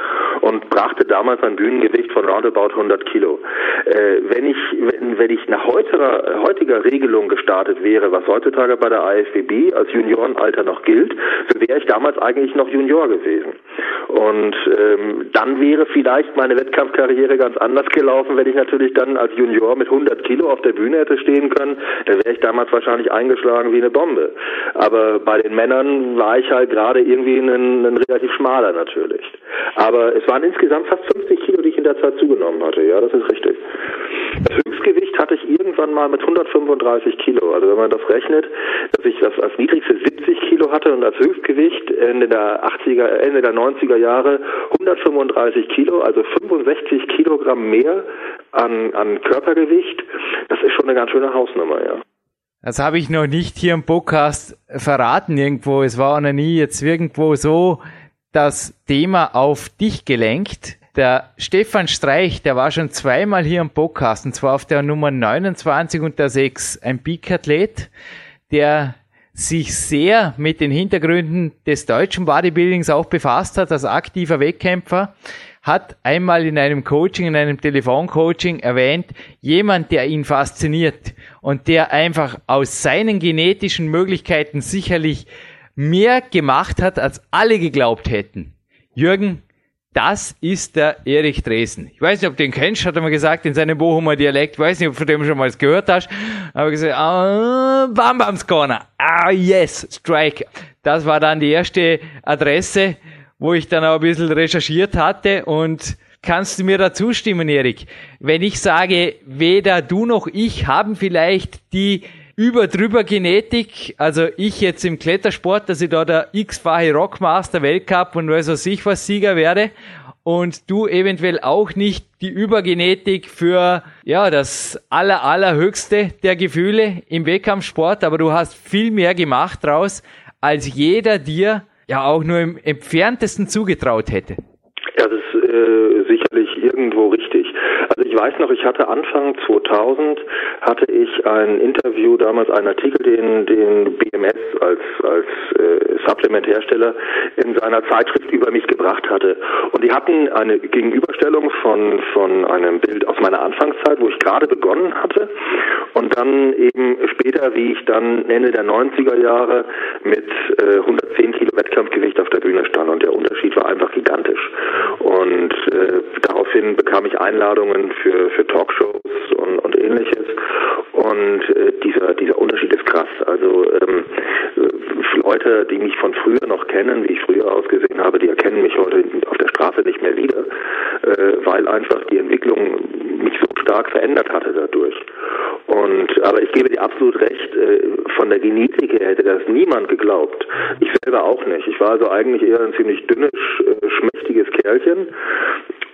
und brachte damals ein Bühnengewicht von roundabout 100 Kilo. Äh, wenn ich wenn, wenn ich nach heutiger, heutiger Regelung gestartet wäre, was heutzutage bei der IFBB als Juniorenalter noch gilt, so wäre ich damals eigentlich noch Junior gewesen. Und ähm, dann wäre vielleicht meine Wettkampfkarriere ganz anders gelaufen, wenn ich natürlich dann als Junior mit 100 Kilo auf der Bühne hätte stehen können. Dann wäre ich damals wahrscheinlich eingeschlagen wie eine Bombe. Aber bei den Männern war ich halt gerade irgendwie ein, ein relativ schmaler natürlich. Aber es waren insgesamt fast 50 Kilo, die ich in der Zeit zugenommen hatte. Ja, das ist richtig. Das Höchstgewicht hatte ich irgendwann mal mit 135 Kilo. Also wenn man das rechnet, dass ich das als niedrigste 70 Kilo hatte und als Höchstgewicht Ende der 80er, Ende der 90er Jahre 135 Kilo, also 65 Kilogramm mehr an, an Körpergewicht, das ist schon eine ganz schöne Hausnummer, ja. Das habe ich noch nicht hier im Podcast verraten irgendwo. Es war noch nie jetzt irgendwo so das Thema auf dich gelenkt. Der Stefan Streich, der war schon zweimal hier im Podcast, und zwar auf der Nummer 29 und der 6, ein Peak-Athlet, der sich sehr mit den Hintergründen des deutschen Bodybuildings auch befasst hat, als aktiver Wettkämpfer, hat einmal in einem Coaching, in einem Telefoncoaching erwähnt, jemand, der ihn fasziniert und der einfach aus seinen genetischen Möglichkeiten sicherlich mehr gemacht hat, als alle geglaubt hätten. Jürgen, das ist der Erich Dresden. Ich weiß nicht, ob du den kennst, hat er mal gesagt, in seinem Bochumer Dialekt. Ich weiß nicht, ob du von dem schon mal gehört hast. Aber gesagt, ah, Bam Bams Corner. Ah, yes, Strike. Das war dann die erste Adresse, wo ich dann auch ein bisschen recherchiert hatte und kannst du mir da zustimmen, Erik? Wenn ich sage, weder du noch ich haben vielleicht die über drüber Genetik, also ich jetzt im Klettersport, dass ich da der x-fache Rockmaster Weltcup und weiß was ich was Sieger werde und du eventuell auch nicht die Übergenetik für ja das aller allerhöchste der Gefühle im Wettkampfsport, aber du hast viel mehr gemacht draus, als jeder dir ja auch nur im entferntesten zugetraut hätte. Ja, das ist äh, sicherlich irgendwo richtig. Also ich weiß noch, ich hatte Anfang 2000 hatte ich ein Interview, damals einen Artikel, den, den BMS als, als äh, Supplementhersteller in seiner Zeitschrift über mich gebracht hatte. Und die hatten eine Gegenüberstellung von, von einem Bild aus meiner Anfangszeit, wo ich gerade begonnen hatte und dann eben später, wie ich dann Ende der 90er Jahre mit äh, 110 Kilo Wettkampfgewicht auf der Bühne stand und der Unterschied war einfach gigantisch. Und äh, daraufhin bekam ich Einladungen für, für Talkshows und, und ähnliches. Und äh, dieser, dieser Unterschied ist krass. Also ähm, Leute, die mich von früher noch kennen, wie ich früher ausgesehen habe, die erkennen mich heute auf der Straße nicht mehr wieder, äh, weil einfach die Entwicklung mich so stark verändert hatte dadurch. Und aber ich gebe dir absolut recht, äh, von der Genetik her hätte das niemand geglaubt. Ich selber auch nicht. Ich war also eigentlich eher ein ziemlich dünnes, äh, schmächtiges Kerlchen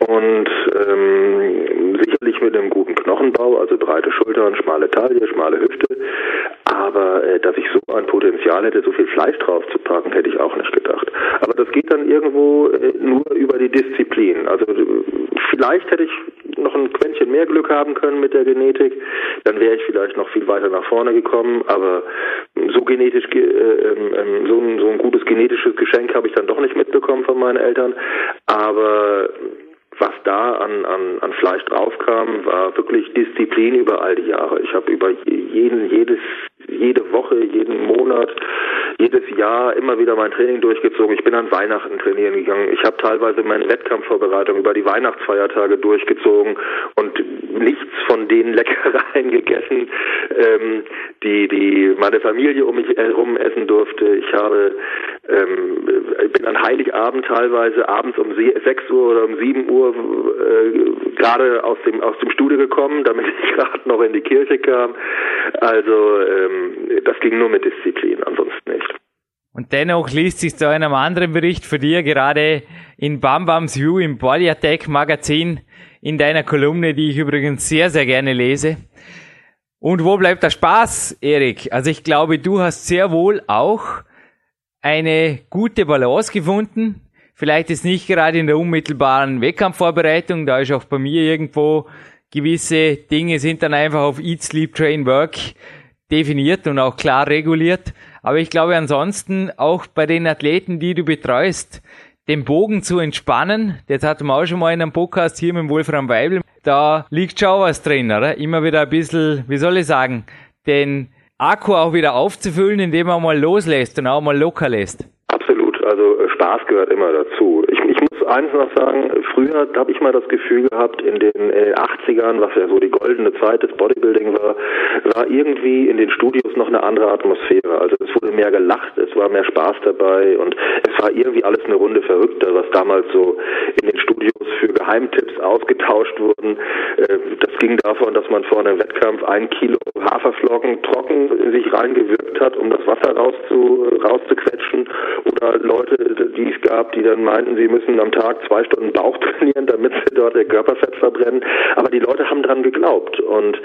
und ähm, sicherlich mit einem guten Knochenbau, also breite Schultern, schmale Taille, schmale Hüfte. Aber äh, dass ich so ein Potenzial hätte, so viel Fleisch drauf zu packen, hätte ich auch nicht gedacht. Aber das geht dann irgendwo äh, nur über die Disziplin. Also vielleicht hätte ich noch ein Quäntchen mehr Glück haben können mit der Genetik, dann wäre ich vielleicht noch viel weiter nach vorne gekommen. Aber so genetisch, äh, äh, so, ein, so ein gutes genetisches Geschenk habe ich dann doch nicht mitbekommen von meinen Eltern. Aber was da an, an, an Fleisch draufkam, war wirklich Disziplin über all die Jahre. Ich habe über jeden, jedes jede Woche, jeden Monat, jedes Jahr immer wieder mein Training durchgezogen. Ich bin an Weihnachten trainieren gegangen. Ich habe teilweise meine Wettkampfvorbereitung über die Weihnachtsfeiertage durchgezogen und nichts von den Leckereien gegessen, ähm, die die meine Familie um mich herum essen durfte. Ich habe ähm, bin an Heiligabend teilweise abends um 6 Uhr oder um 7 Uhr äh, gerade aus dem aus dem Studio gekommen, damit ich gerade noch in die Kirche kam. Also ähm, das ging nur mit Disziplin, ansonsten nicht. Und dennoch liest sich in einem anderen Bericht für dir gerade in Bam Bam's View im Body Magazin in deiner Kolumne, die ich übrigens sehr, sehr gerne lese. Und wo bleibt der Spaß, Erik? Also ich glaube, du hast sehr wohl auch eine gute Balance gefunden. Vielleicht ist nicht gerade in der unmittelbaren Wettkampfvorbereitung, da ist auch bei mir irgendwo gewisse Dinge sind dann einfach auf Eat, Sleep, Train, Work definiert und auch klar reguliert. Aber ich glaube ansonsten auch bei den Athleten, die du betreust, den Bogen zu entspannen. Das hatten wir auch schon mal in einem Podcast hier mit Wolfram Weibel. Da liegt schon was drin, oder? Immer wieder ein bisschen, wie soll ich sagen, den Akku auch wieder aufzufüllen, indem man mal loslässt und auch mal locker lässt. Absolut. Also äh, Spaß gehört immer dazu. Eins noch sagen, früher habe ich mal das Gefühl gehabt, in den äh, 80ern, was ja so die goldene Zeit des Bodybuilding war, war irgendwie in den Studios noch eine andere Atmosphäre. Also es wurde mehr gelacht, es war mehr Spaß dabei und es war irgendwie alles eine Runde verrückter, was damals so in den Studios für Geheimtipps ausgetauscht wurden. Äh, das ging davon, dass man vor einem Wettkampf ein Kilo Haferflocken trocken sich reingewirkt hat, um das Wasser rauszu, rauszuquetschen. Oder Leute, die es gab, die dann meinten, sie müssen am Tag zwei Stunden Bauch trainieren, damit sie dort ihr Körperfett verbrennen. Aber die Leute haben dran geglaubt. Und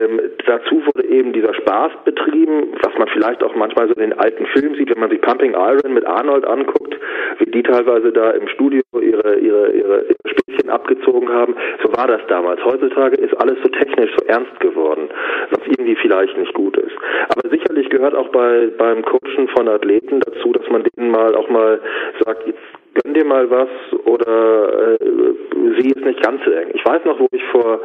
ähm, dazu wurde eben dieser Spaß betrieben, was man vielleicht auch manchmal so in den alten Filmen sieht, wenn man sich Pumping Iron mit Arnold anguckt, wie die teilweise da im Studio ihre, ihre, ihre Späßchen abgezogen haben. So war das damals. Heutzutage ist alles so technisch, so ernst geworden, was irgendwie vielleicht nicht gut ist. Aber sicherlich gehört auch bei, beim Coachen von Athleten dazu, dass man denen mal auch mal sagt, jetzt gönn dir mal was oder äh, sieh es nicht ganz so eng. Ich weiß noch, wo ich vor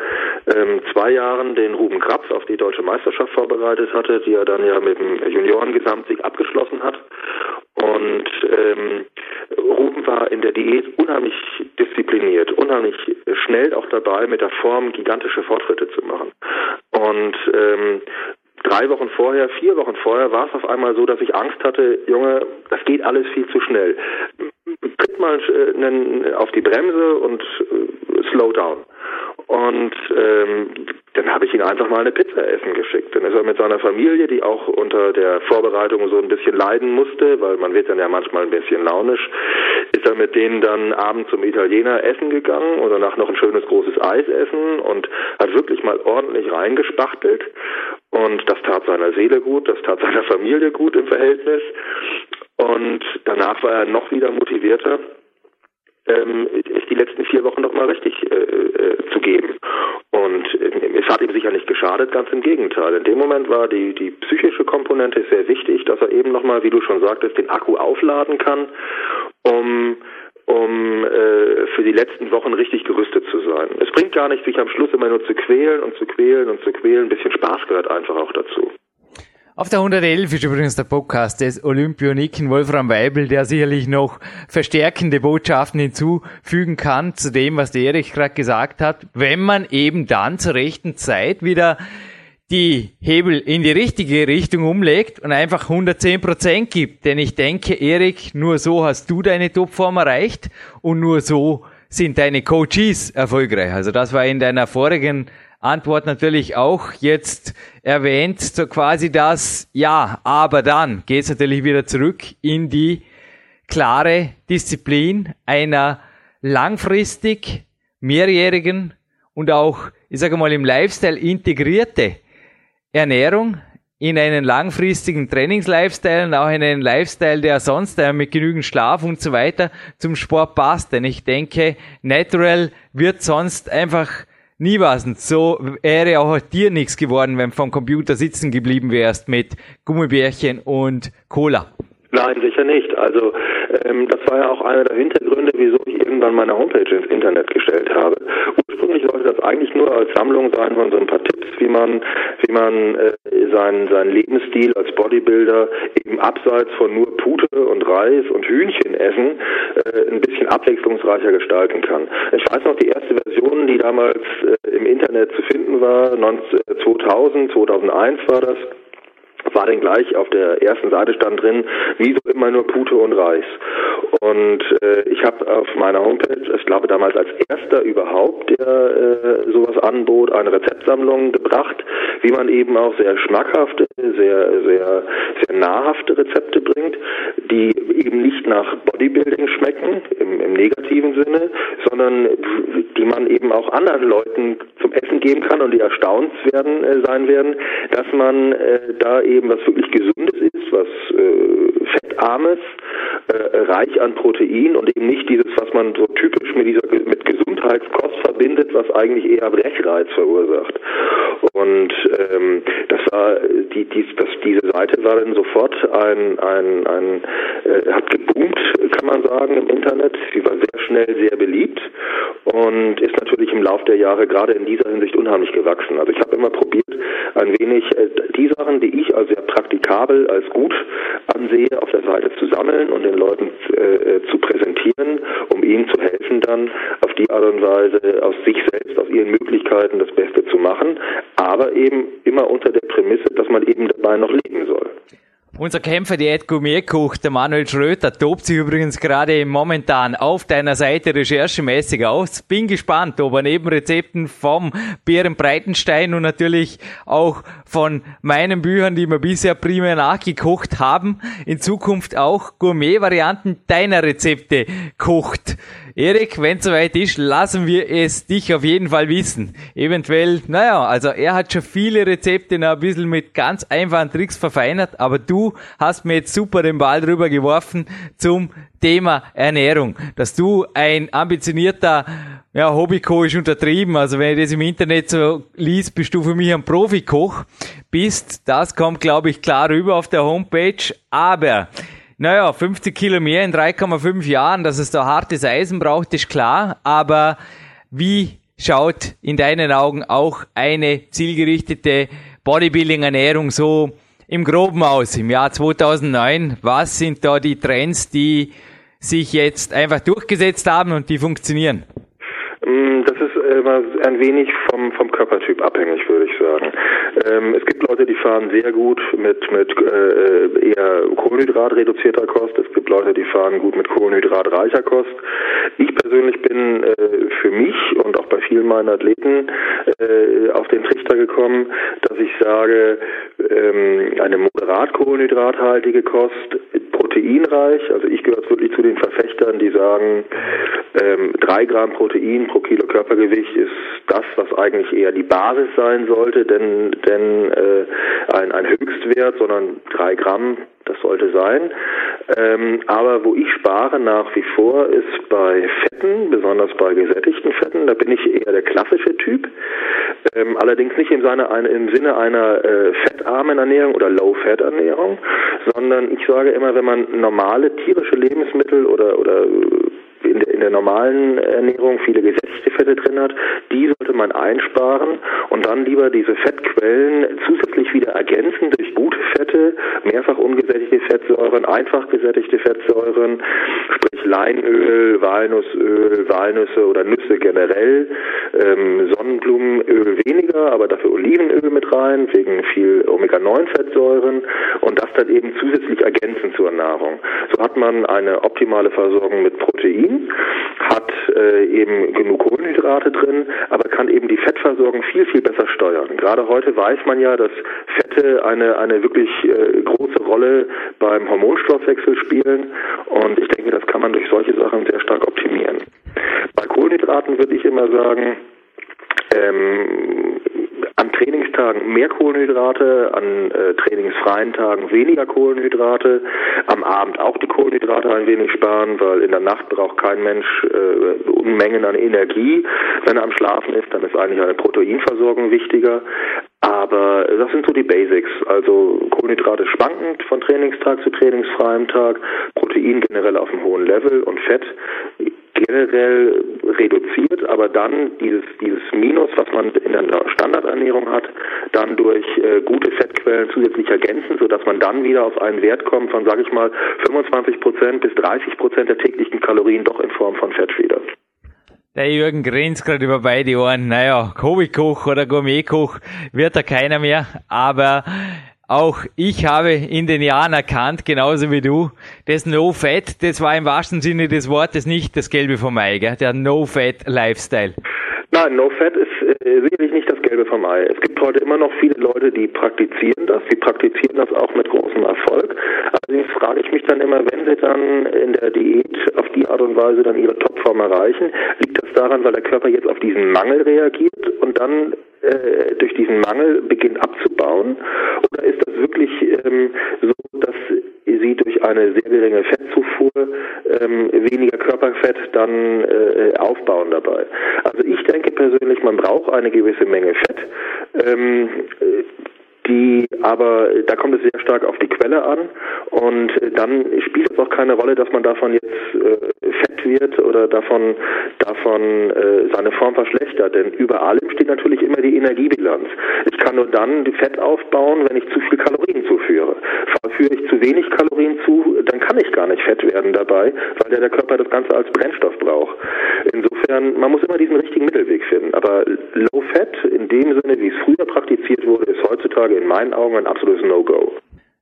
ähm, zwei Jahren den Ruben Krabs auf die deutsche Meisterschaft vorbereitet hatte, die er dann ja mit dem Juniorengesamtsieg abgeschlossen hat. Und ähm, Ruben war in der Diät unheimlich diszipliniert, unheimlich schnell auch dabei, mit der Form gigantische Fortschritte zu machen. Und ähm, drei Wochen vorher, vier Wochen vorher war es auf einmal so, dass ich Angst hatte, Junge, das geht alles viel zu schnell. Tritt mal äh, auf die Bremse und äh, slow down. Und ähm, dann habe ich ihn einfach mal eine Pizza essen geschickt. Dann ist er mit seiner Familie, die auch unter der Vorbereitung so ein bisschen leiden musste, weil man wird dann ja manchmal ein bisschen launisch, ist er mit denen dann abends zum Italiener essen gegangen und danach noch ein schönes großes Eis essen und hat wirklich mal ordentlich reingespachtelt. Und das tat seiner Seele gut, das tat seiner Familie gut im Verhältnis. Und danach war er noch wieder motivierter ähm, die letzten vier Wochen noch mal richtig äh, äh, zu geben. Und äh, es hat ihm sicher nicht geschadet, ganz im Gegenteil. In dem Moment war die, die psychische Komponente sehr wichtig, dass er eben noch mal, wie du schon sagtest, den Akku aufladen kann, um um äh, für die letzten Wochen richtig gerüstet zu sein. Es bringt gar nicht, sich am Schluss immer nur zu quälen und zu quälen und zu quälen. Ein bisschen Spaß gehört einfach auch dazu. Auf der 111 ist übrigens der Podcast des Olympioniken Wolfram Weibel, der sicherlich noch verstärkende Botschaften hinzufügen kann zu dem, was der Erich gerade gesagt hat, wenn man eben dann zur rechten Zeit wieder die Hebel in die richtige Richtung umlegt und einfach 110% gibt. Denn ich denke, Erik, nur so hast du deine Topform erreicht und nur so sind deine Coaches erfolgreich. Also das war in deiner vorigen Antwort natürlich auch jetzt erwähnt, so quasi das, ja, aber dann geht es natürlich wieder zurück in die klare Disziplin einer langfristig mehrjährigen und auch, ich sage mal, im Lifestyle integrierte Ernährung in einen langfristigen Trainingslifestyle und auch in einen Lifestyle, der sonst der mit genügend Schlaf und so weiter zum Sport passt. Denn ich denke, Natural wird sonst einfach nie was. Und so wäre auch dir nichts geworden, wenn du vom Computer sitzen geblieben wärst mit Gummibärchen und Cola. Nein, sicher nicht. Also ähm, das war ja auch einer der Hintergründe, wieso ich irgendwann meine Homepage ins Internet gestellt habe. Ursprünglich sollte das eigentlich nur als Sammlung sein von so ein paar Tipps, wie man, wie man äh, seinen, seinen Lebensstil als Bodybuilder eben abseits von nur Pute und Reis und Hühnchen essen äh, ein bisschen abwechslungsreicher gestalten kann. Ich weiß noch, die erste Version, die damals äh, im Internet zu finden war, 2000, 2001 war das, war denn gleich auf der ersten Seite stand drin, wie so immer nur Pute und Reis. Und äh, ich habe auf meiner Homepage, ich glaube damals als erster überhaupt, der äh, sowas anbot, eine Rezeptsammlung gebracht, wie man eben auch sehr schmackhafte, sehr, sehr, sehr nahrhafte Rezepte bringt, die eben nicht nach Bodybuilding schmecken, im, im negativen Sinne, sondern die man eben auch anderen Leuten zum Essen geben kann und die erstaunt werden, äh, sein werden, dass man äh, da eben was wirklich Gesundes ist, was äh, Fettarmes, äh, reich an Protein und eben nicht dieses, was man so typisch mit dieser mit Gesundheitskost verbindet, was eigentlich eher Brechreiz verursacht. Und ähm, das war die, die das, diese Seite war dann sofort ein ein ein äh, hat geboomt, kann man sagen im Internet. Sie war sehr schnell sehr beliebt und ist natürlich im Laufe der Jahre gerade in dieser Hinsicht unheimlich gewachsen. Also ich habe immer probiert, ein wenig äh, die Sachen, die ich als sehr praktikabel, als gut ansehe, auf der Seite zu sammeln und den Leuten äh, zu präsentieren, um ihnen zu helfen, dann auf die Art und Weise aus sich selbst, aus ihren Möglichkeiten das Beste zu machen, aber eben immer unter der Prämisse, dass man eben dabei noch leben soll. Unser Kämpfer Diät Gourmetkoch, der Manuel Schröter, tobt sich übrigens gerade momentan auf deiner Seite recherchemäßig aus. Bin gespannt, ob er neben Rezepten vom Bären Breitenstein und natürlich auch von meinen Büchern, die wir bisher primär nachgekocht haben, in Zukunft auch Gourmet-Varianten deiner Rezepte kocht. Erik, wenn es soweit ist, lassen wir es dich auf jeden Fall wissen. Eventuell, naja, also er hat schon viele Rezepte noch ein bisschen mit ganz einfachen Tricks verfeinert, aber du hast mir jetzt super den Ball drüber geworfen zum Thema Ernährung. Dass du ein ambitionierter ja, Hobbykoch ist untertrieben. Also wenn ich das im Internet so liest, bist du für mich ein Profikoch. Bist, das kommt, glaube ich, klar rüber auf der Homepage. Aber naja, 50 Kilo mehr in 3,5 Jahren, dass es da hartes Eisen braucht, ist klar. Aber wie schaut in deinen Augen auch eine zielgerichtete Bodybuilding-Ernährung so im Groben aus im Jahr 2009? Was sind da die Trends, die sich jetzt einfach durchgesetzt haben und die funktionieren? Mm, das ist immer ein wenig vom, vom Körpertyp abhängig, würde ich sagen. Ähm, es gibt Leute, die fahren sehr gut mit, mit äh, eher kohlenhydratreduzierter Kost. Es gibt Leute, die fahren gut mit kohlenhydratreicher Kost. Ich persönlich bin äh, für mich und auch bei vielen meiner Athleten äh, auf den Trichter gekommen, dass ich sage, ähm, eine moderat kohlenhydrathaltige Kost, proteinreich, also ich gehöre wirklich zu den Verfechtern, die sagen, ähm, drei Gramm Protein pro Kilo Körpergewicht ist das, was eigentlich eher die Basis sein sollte, denn, denn äh, ein, ein Höchstwert, sondern drei Gramm, das sollte sein. Ähm, aber wo ich spare nach wie vor ist bei Fetten, besonders bei gesättigten Fetten. Da bin ich eher der klassische Typ. Ähm, allerdings nicht im, Sinne, im Sinne einer äh, fettarmen Ernährung oder Low-Fat-Ernährung, sondern ich sage immer, wenn man normale tierische Lebensmittel oder, oder in der, in der normalen Ernährung viele gesättigte Fette drin hat, die sollte man einsparen und dann lieber diese Fettquellen zusätzlich wieder ergänzen durch gute Fette, mehrfach ungesättigte Fettsäuren, einfach gesättigte Fettsäuren, sprich Leinöl, Walnussöl, Walnüsse oder Nüsse generell, ähm, Sonnenblumenöl weniger, aber dafür Olivenöl mit rein, wegen viel Omega-9-Fettsäuren und das dann eben zusätzlich ergänzen zur Nahrung. So hat man eine optimale Versorgung mit Protein, hat äh, eben genug Kohlenhydrate drin, aber kann eben die Fettversorgung viel, viel besser steuern. Gerade heute weiß man ja, dass Fette eine, eine wirklich äh, große Rolle beim Hormonstoffwechsel spielen und ich denke, das kann man durch solche Sachen sehr stark optimieren. Bei Kohlenhydraten würde ich immer sagen, ähm, an Trainingstagen mehr Kohlenhydrate, an äh, trainingsfreien Tagen weniger Kohlenhydrate, am Abend auch die Kohlenhydrate ein wenig sparen, weil in der Nacht braucht kein Mensch äh, Unmengen an Energie. Wenn er am Schlafen ist, dann ist eigentlich eine Proteinversorgung wichtiger. Aber das sind so die Basics. Also Kohlenhydrate schwankend von Trainingstag zu trainingsfreiem Tag, Protein generell auf einem hohen Level und Fett generell reduziert, aber dann dieses, dieses Minus, was man in der Standardernährung hat, dann durch äh, gute Fettquellen zusätzlich ergänzen, sodass man dann wieder auf einen Wert kommt von, sage ich mal, 25 Prozent bis 30 Prozent der täglichen Kalorien doch in Form von Fett. Der Jürgen grinst gerade über beide Ohren. Naja, Hobbykoch oder Gourmetkoch wird da keiner mehr, aber auch ich habe in den Jahren erkannt, genauso wie du, das No-Fat, das war im wahrsten Sinne des Wortes nicht das Gelbe vom Ei, gell? der No-Fat-Lifestyle. Nein, No-Fat ist äh, sicherlich nicht das Gelbe vom Ei. Es gibt heute immer noch viele Leute, die praktizieren das. Die praktizieren das auch mit großem Erfolg. Allerdings frage ich mich dann immer, wenn sie dann in der Diät auf die Art und Weise dann ihre Topform erreichen, liegt das daran, weil der Körper jetzt auf diesen Mangel reagiert und dann äh, durch diesen Mangel beginnt abzubauen? Oder ist das wirklich ähm, so, dass sie durch eine sehr geringe Fettzufuhr ähm, weniger Körperfett dann äh, aufbauen dabei? Also ich denke persönlich, man braucht eine gewisse Menge Fett. Ähm, die aber da kommt es sehr stark auf die Quelle an und dann spielt es auch keine Rolle, dass man davon jetzt äh, fett wird oder davon davon äh, seine Form verschlechtert, denn über allem steht natürlich immer die Energiebilanz. Ich kann nur dann Fett aufbauen, wenn ich zu viel Kalorien zuführe. Führe ich zu wenig Kalorien zu, dann kann ich gar nicht fett werden dabei, weil der, der Körper das Ganze als Brennstoff braucht. Insofern, man muss immer diesen richtigen Mittelweg finden. Aber Low Fat in dem Sinne, wie es früher praktiziert wurde, ist heutzutage in meinen Augen ein absolutes No-Go.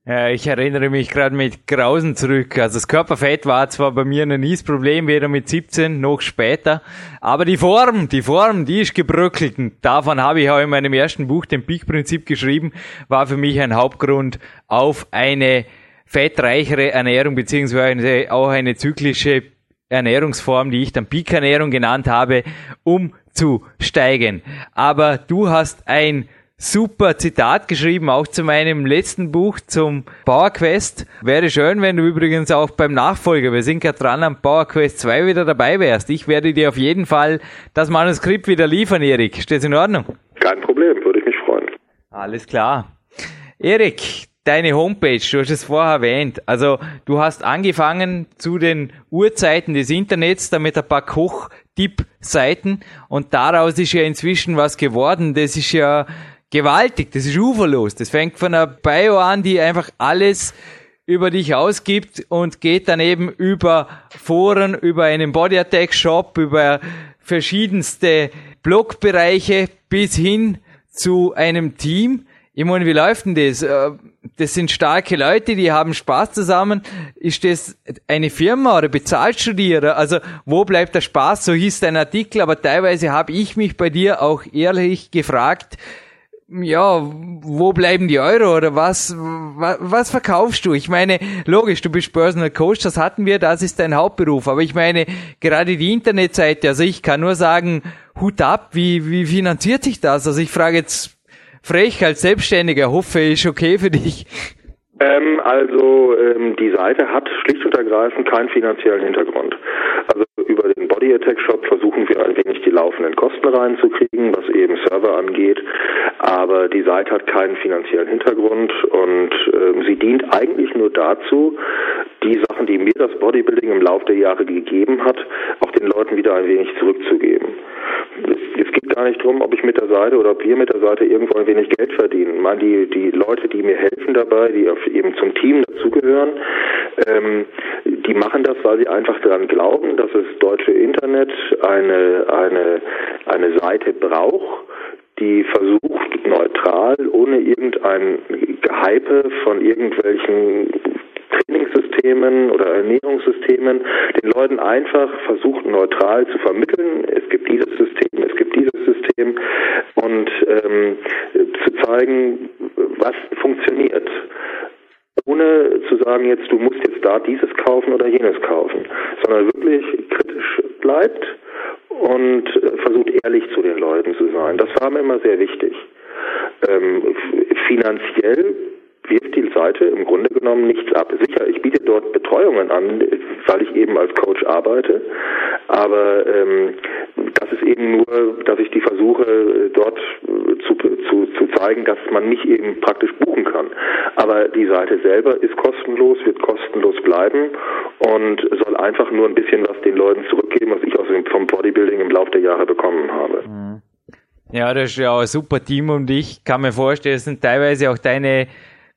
Ja, ich erinnere mich gerade mit Grausen zurück. Also das Körperfett war zwar bei mir noch nie Problem, weder mit 17 noch später, aber die Form, die Form, die ist gebröckelt. Und davon habe ich auch in meinem ersten Buch, dem Peak-Prinzip, geschrieben, war für mich ein Hauptgrund auf eine fettreichere Ernährung, beziehungsweise auch eine zyklische Ernährungsform, die ich dann Peak-Ernährung genannt habe, um zu steigen. Aber du hast ein super Zitat geschrieben, auch zu meinem letzten Buch zum Power Quest. Wäre schön, wenn du übrigens auch beim Nachfolger, wir sind gerade dran am Power Quest 2 wieder dabei wärst. Ich werde dir auf jeden Fall das Manuskript wieder liefern, Erik. Steht's in Ordnung? Kein Problem, würde ich mich freuen. Alles klar. Erik, deine Homepage, du hast es vorher erwähnt. Also du hast angefangen zu den Urzeiten des Internets, damit ein paar Koch-Tipp-Seiten und daraus ist ja inzwischen was geworden. Das ist ja gewaltig, das ist uferlos. Das fängt von einer Bio an, die einfach alles über dich ausgibt und geht dann eben über Foren, über einen Body Attack Shop, über verschiedenste Blogbereiche bis hin zu einem Team. Ich meine, wie läuft denn das? Äh, das sind starke Leute, die haben Spaß zusammen. Ist das eine Firma oder bezahlst du die? Also wo bleibt der Spaß? So hieß dein Artikel, aber teilweise habe ich mich bei dir auch ehrlich gefragt, ja, wo bleiben die Euro oder was, was, was verkaufst du? Ich meine, logisch, du bist Personal Coach, das hatten wir, das ist dein Hauptberuf. Aber ich meine, gerade die Internetseite, also ich kann nur sagen, Hut ab, wie, wie finanziert sich das? Also ich frage jetzt frech als Selbstständiger, hoffe, ist okay für dich. Ähm, also ähm, die Seite hat schlicht und ergreifend keinen finanziellen Hintergrund. Also über den Body Attack Shop versuchen wir ein wenig die laufenden Kosten reinzukriegen, was eben Server angeht. Aber die Seite hat keinen finanziellen Hintergrund und ähm, sie dient eigentlich nur dazu, die Sachen, die mir das Bodybuilding im Laufe der Jahre gegeben hat, auch den Leuten wieder ein wenig zurückzugeben. Gar nicht darum, ob ich mit der Seite oder ob wir mit der Seite irgendwo ein wenig Geld verdienen. Ich die, die Leute, die mir helfen dabei, die eben zum Team dazugehören, ähm, die machen das, weil sie einfach daran glauben, dass das deutsche Internet eine, eine, eine Seite braucht, die versucht, neutral, ohne irgendein Gehype von irgendwelchen Trainingssystemen oder Ernährungssystemen den Leuten einfach versucht neutral zu vermitteln. Es gibt dieses System, es gibt dieses System und ähm, zu zeigen, was funktioniert ohne zu sagen, jetzt du musst jetzt da dieses kaufen oder jenes kaufen, sondern wirklich kritisch bleibt und äh, versucht ehrlich zu den Leuten zu sein. Das war mir immer sehr wichtig. Ähm, finanziell wirft die Seite im Grunde genommen nichts ab. Sicher, ich biete dort Betreuungen an, weil ich eben als Coach arbeite, aber ähm, das ist eben nur, dass ich die versuche, dort zu, zu, zu zeigen, dass man mich eben praktisch buchen kann. Aber die Seite selber ist kostenlos, wird kostenlos bleiben und soll einfach nur ein bisschen was den Leuten zurückgeben, was ich aus dem, vom Bodybuilding im Laufe der Jahre bekommen habe. Mhm. Ja, das ist ja auch ein super Team und ich kann mir vorstellen, es sind teilweise auch deine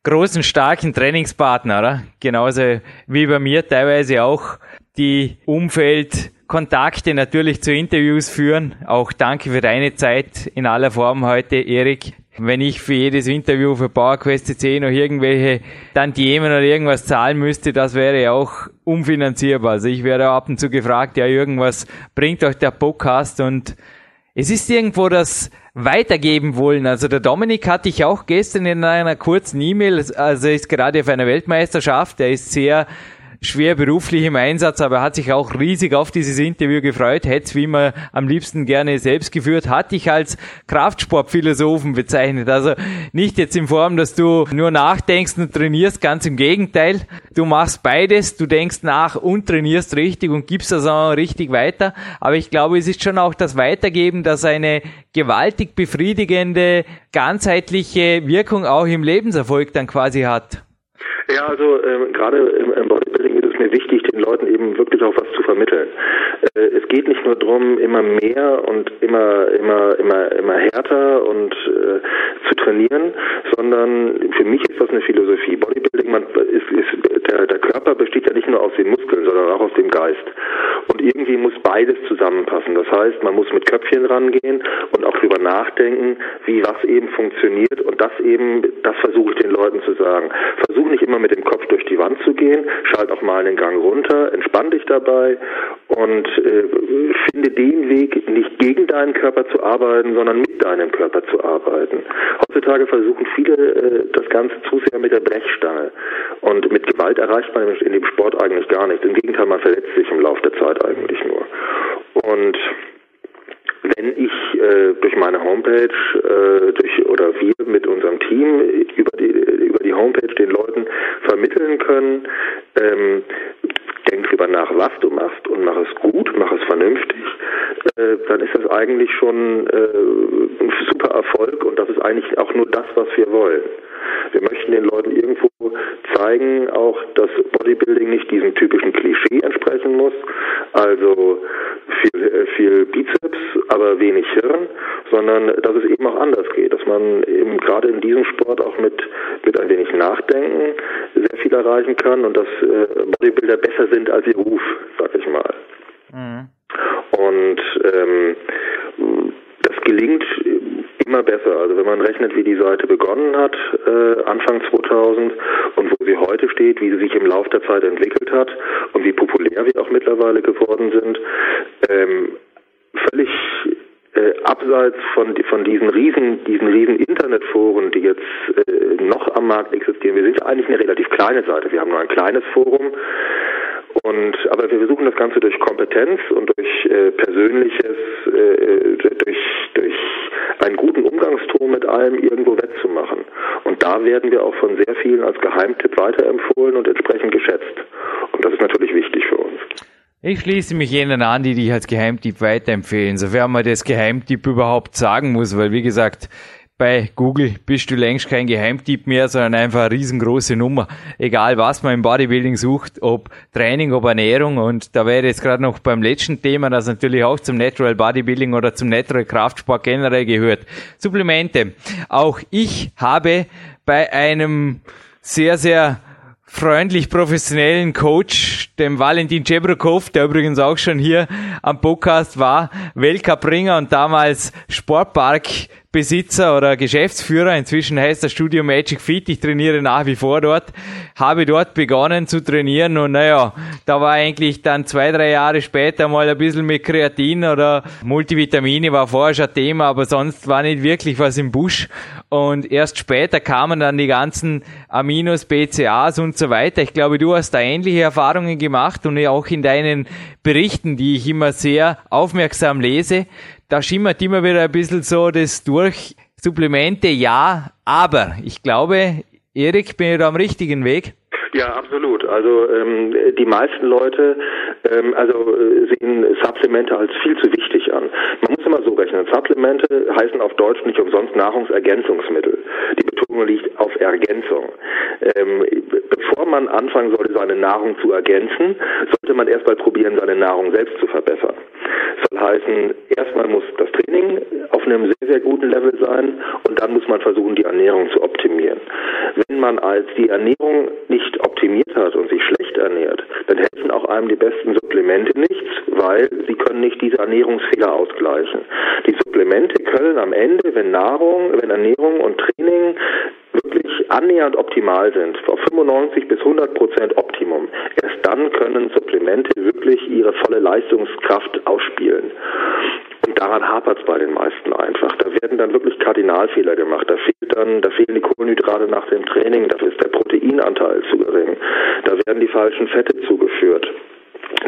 großen, starken Trainingspartner, oder? Genauso wie bei mir teilweise auch die Umfeldkontakte natürlich zu Interviews führen. Auch danke für deine Zeit in aller Form heute, Erik. Wenn ich für jedes Interview für PowerQuest CC noch irgendwelche Tantiemen oder irgendwas zahlen müsste, das wäre ja auch unfinanzierbar. Also ich werde ab und zu gefragt, ja, irgendwas bringt euch der Podcast und es ist irgendwo das weitergeben wollen. Also der Dominik hatte ich auch gestern in einer kurzen E-Mail, also er ist gerade auf einer Weltmeisterschaft, er ist sehr schwer beruflich im Einsatz, aber er hat sich auch riesig auf dieses Interview gefreut, hätte es wie immer am liebsten gerne selbst geführt, hat dich als Kraftsportphilosophen bezeichnet. Also nicht jetzt in Form, dass du nur nachdenkst und trainierst, ganz im Gegenteil. Du machst beides, du denkst nach und trainierst richtig und gibst das auch richtig weiter. Aber ich glaube, es ist schon auch das Weitergeben, das eine gewaltig befriedigende, ganzheitliche Wirkung auch im Lebenserfolg dann quasi hat. Ja, also ähm, gerade im, im Bodybuilding mir wichtig, den Leuten eben wirklich auch was zu vermitteln. Äh, es geht nicht nur darum, immer mehr und immer, immer, immer, immer härter und äh, zu trainieren, sondern für mich ist das eine Philosophie. Bodybuilding, man ist, ist der, der Körper besteht ja nicht nur aus den Muskeln, sondern auch aus dem Geist. Irgendwie muss beides zusammenpassen. Das heißt, man muss mit Köpfchen rangehen und auch drüber nachdenken, wie was eben funktioniert und das eben, das versuche ich den Leuten zu sagen. Versuch nicht immer mit dem Kopf durch die Wand zu gehen, schalt auch mal den Gang runter, entspann dich dabei und äh, finde den Weg, nicht gegen deinen Körper zu arbeiten, sondern mit deinem Körper zu arbeiten. Heutzutage versuchen viele äh, das Ganze zu sehr mit der Brechstange und mit Gewalt erreicht man in dem Sport eigentlich gar nichts. Im Gegenteil, man verletzt sich im Laufe der Zeit eigentlich nur. Und wenn ich äh, durch meine Homepage äh, durch oder wir mit unserem Team über die über die Homepage den Leuten vermitteln können, ähm, denk drüber nach, was du machst und mach es gut, mach es vernünftig, äh, dann ist das eigentlich schon äh, ein super Erfolg und das ist eigentlich auch nur das, was wir wollen. Wir möchten den Leuten irgendwo zeigen, auch dass Bodybuilding nicht diesem typischen Klischee entsprechen muss, also viel, äh, viel Bizeps, aber wenig Hirn, sondern dass es eben auch anders geht, dass man eben gerade in diesem Sport auch mit, mit ein wenig Nachdenken sehr viel erreichen kann und dass äh, Bodybuilder besser sind als ihr Ruf, sag ich mal. Mhm. Und ähm, das gelingt immer besser. Also wenn man rechnet, wie die Seite begonnen hat, äh, Anfang 2000 und wo sie heute steht, wie sie sich im Laufe der Zeit entwickelt hat und wie populär wir auch mittlerweile geworden sind, ähm, völlig äh, abseits von, von diesen riesen, diesen riesen Internetforen, die jetzt äh, noch am Markt existieren. Wir sind eigentlich eine relativ kleine Seite. Wir haben nur ein kleines Forum. Und aber wir versuchen das Ganze durch Kompetenz und durch äh, persönliches, äh, durch durch einen guten Umgangston mit allem irgendwo wettzumachen. Und da werden wir auch von sehr vielen als Geheimtipp weiterempfohlen und entsprechend geschätzt. Und das ist natürlich wichtig für uns. Ich schließe mich jenen an, die dich als Geheimtipp weiterempfehlen, sofern man das Geheimtipp überhaupt sagen muss, weil wie gesagt, bei Google bist du längst kein Geheimtipp mehr, sondern einfach eine riesengroße Nummer. Egal was man im Bodybuilding sucht, ob Training, ob Ernährung und da wäre jetzt gerade noch beim letzten Thema, das natürlich auch zum Natural Bodybuilding oder zum Natural Kraftsport generell gehört. Supplemente. Auch ich habe bei einem sehr, sehr freundlich professionellen Coach, dem Valentin Cebrokov, der übrigens auch schon hier am Podcast war, Weltcupringer und damals Sportpark Besitzer oder Geschäftsführer. Inzwischen heißt das Studio Magic Fit. Ich trainiere nach wie vor dort. Habe dort begonnen zu trainieren und naja, da war eigentlich dann zwei, drei Jahre später mal ein bisschen mit Kreatin oder Multivitamine war vorher schon Thema, aber sonst war nicht wirklich was im Busch. Und erst später kamen dann die ganzen Aminos, BCAs und so weiter. Ich glaube, du hast da ähnliche Erfahrungen gemacht und auch in deinen Berichten, die ich immer sehr aufmerksam lese, da schimmert immer wieder ein bisschen so das durch. Supplemente ja, aber ich glaube, Erik, bin ich da am richtigen Weg? Ja, absolut. Also ähm, die meisten Leute ähm, also äh, sehen Supplemente als viel zu wichtig an. Man muss immer so rechnen. Supplemente heißen auf Deutsch nicht umsonst Nahrungsergänzungsmittel. Die Betonung liegt auf Ergänzung. Ähm, bevor man anfangen sollte, seine Nahrung zu ergänzen, sollte man erstmal probieren, seine Nahrung selbst zu verbessern. Soll heißen, erstmal muss das Training auf einem sehr, sehr guten Level sein und dann muss man versuchen, die Ernährung zu optimieren. Wenn man als die Ernährung nicht optimiert hat und sich schlecht ernährt, dann helfen auch einem die besten Supplemente nichts, weil sie können nicht diese Ernährungsfehler ausgleichen. Die Supplemente können am Ende, wenn Nahrung, wenn Ernährung und Training wirklich annähernd optimal sind, auf 95 bis 100 Prozent Optimum, erst dann können Supplemente wirklich ihre volle Leistungskraft ausspielen. Und daran hapert es bei den meisten einfach. Da werden dann wirklich Kardinalfehler gemacht. Da fehlt dann, da fehlen die Kohlenhydrate nach dem Training, dafür ist der Proteinanteil zu gering. Da werden die falschen Fette zugeführt.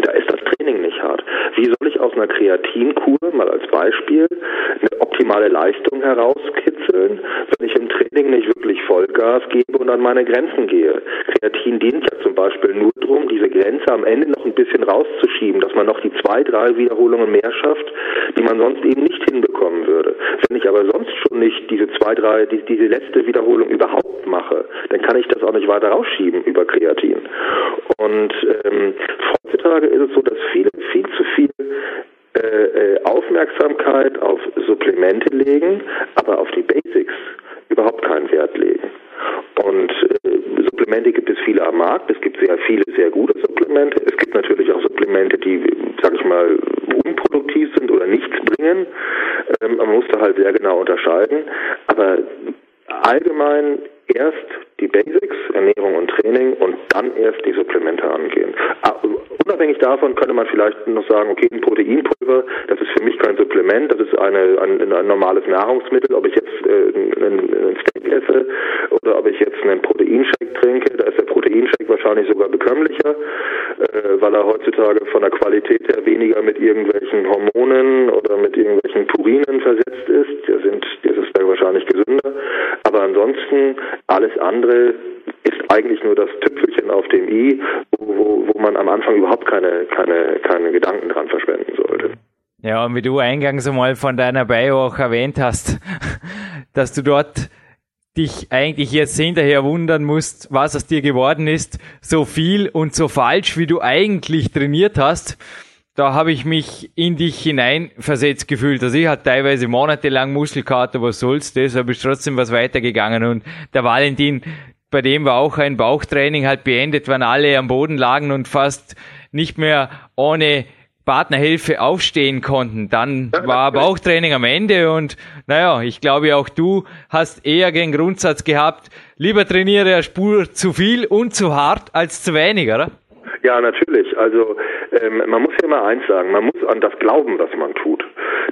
Da ist das Training nicht hart. Wie soll ich aus einer Kreatinkur, mal als Beispiel, eine optimale Leistung herauskitzeln, wenn ich im Training nicht wirklich Vollgas gebe und an meine Grenzen gehe? Kreatin dient ja zum Beispiel nur darum, diese Grenze am Ende noch ein bisschen rauszuschieben, dass man noch die zwei, drei Wiederholungen mehr schafft, die man sonst eben nicht hinbekommen würde. Wenn ich aber sonst schon nicht diese zwei, drei, die, diese letzte Wiederholung überhaupt mache, dann kann ich das auch nicht weiter rausschieben über Kreatin. Und ähm, heutzutage ist es so, dass viele viel zu viel äh, äh, Aufmerksamkeit auf Supplemente legen, aber auf die Basics überhaupt keinen Wert legen. Und äh, Supplemente gibt es viele am Markt. Markt. Es gibt sehr viele sehr gute Supplemente. Es gibt natürlich auch Supplemente, die, sag ich mal, unproduktiv sind oder nichts bringen. Muss da halt sehr genau unterscheiden. Aber allgemein erst die Basics, Ernährung und Training und dann erst die Supplemente angehen. Unabhängig davon könnte man vielleicht noch sagen, okay, ein Proteinpulver, das ist für mich kein Supplement, das ist eine, ein, ein normales Nahrungsmittel. Ob ich jetzt äh, einen, einen Steak esse oder ob ich jetzt einen Proteinshake trinke, da ist der Proteinshake wahrscheinlich sogar bekömmlicher, äh, weil er heutzutage von der Qualität her weniger mit irgendwelchen Hormonen oder mit irgendwelchen Purinen versetzt ist. Der sind, das ist wahrscheinlich gesünder. Aber ansonsten alles andere ist eigentlich nur das Tüpfelchen auf dem i, wo, wo man am Anfang überhaupt keine, keine, keine Gedanken dran verschwenden sollte. Ja, und wie du eingangs einmal von deiner Bio auch erwähnt hast, dass du dort dich eigentlich jetzt hinterher wundern musst, was aus dir geworden ist, so viel und so falsch, wie du eigentlich trainiert hast, da habe ich mich in dich hineinversetzt gefühlt. Also ich hatte teilweise monatelang Muskelkater, was soll's, deshalb ist trotzdem was weitergegangen. Und der Valentin, bei dem war auch ein Bauchtraining halt beendet, wann alle am Boden lagen und fast nicht mehr ohne Partnerhilfe aufstehen konnten. Dann war Bauchtraining am Ende und naja, ich glaube auch du hast eher den Grundsatz gehabt, lieber trainiere eine Spur zu viel und zu hart als zu wenig, oder? Ja, natürlich. Also ähm, man muss ja immer eins sagen, man muss an das glauben, was man tut.